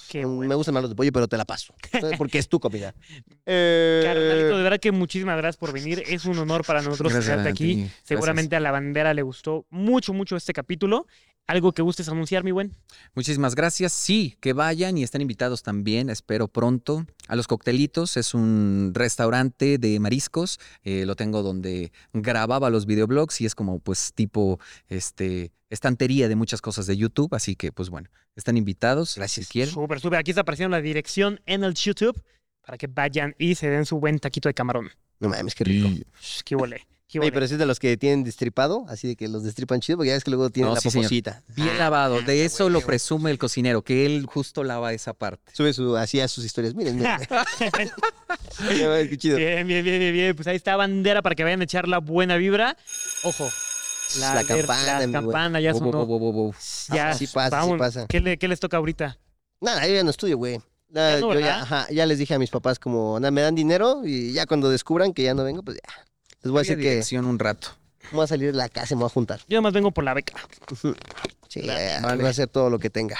Qué Mm, bueno. Me gustan más los de pollo, pero te la paso. Porque es tu comida. Eh, Carnalito, de verdad que muchísimas gracias por venir. Es un honor para nosotros tenerte aquí. gracias. Seguramente a la bandera le gustó mucho, mucho este capítulo. ¿Algo que gustes anunciar, mi buen? Muchísimas gracias. Sí, que vayan y están invitados también, espero pronto. A Los Coctelitos es un restaurante de mariscos. eh, lo tengo donde grababa los videoblogs y es como pues tipo este estantería de muchas cosas de YouTube. Así que pues bueno, están invitados. Gracias. Si quieren. Súper, súper. Aquí está apareciendo la dirección en el YouTube para que vayan y se den su buen taquito de camarón. No mames, qué rico. Shh, Qué huele. Qué Oye, pero es de los que tienen destripado, así de que los destripan chido, porque ya ves que luego tienen No, la sí, señor. Bien lavado. De eso lo presume el cocinero, que él justo lava esa parte. Sube su, así a sus historias. Miren, miren. qué chido. Bien, bien, bien, bien, bien. Pues ahí está bandera para que vayan a echar la buena vibra. Ojo. La aler- campana, La campana ya sonó. bo, bo, bo. Ya, Sí pasa, sí vamos. pasa. ¿Qué, le- qué les toca ahorita? Nada, yo ya no estudio, güey. Ya no, yo ya, ¿verdad? ajá, ya les dije a mis papás como, nada, me dan dinero y ya cuando descubran que ya no vengo, pues ya. Les voy a decir que un rato. voy a salir de la casa y me voy a juntar. Yo además vengo por la beca. Sí, Vale. voy a hacer todo lo que tenga.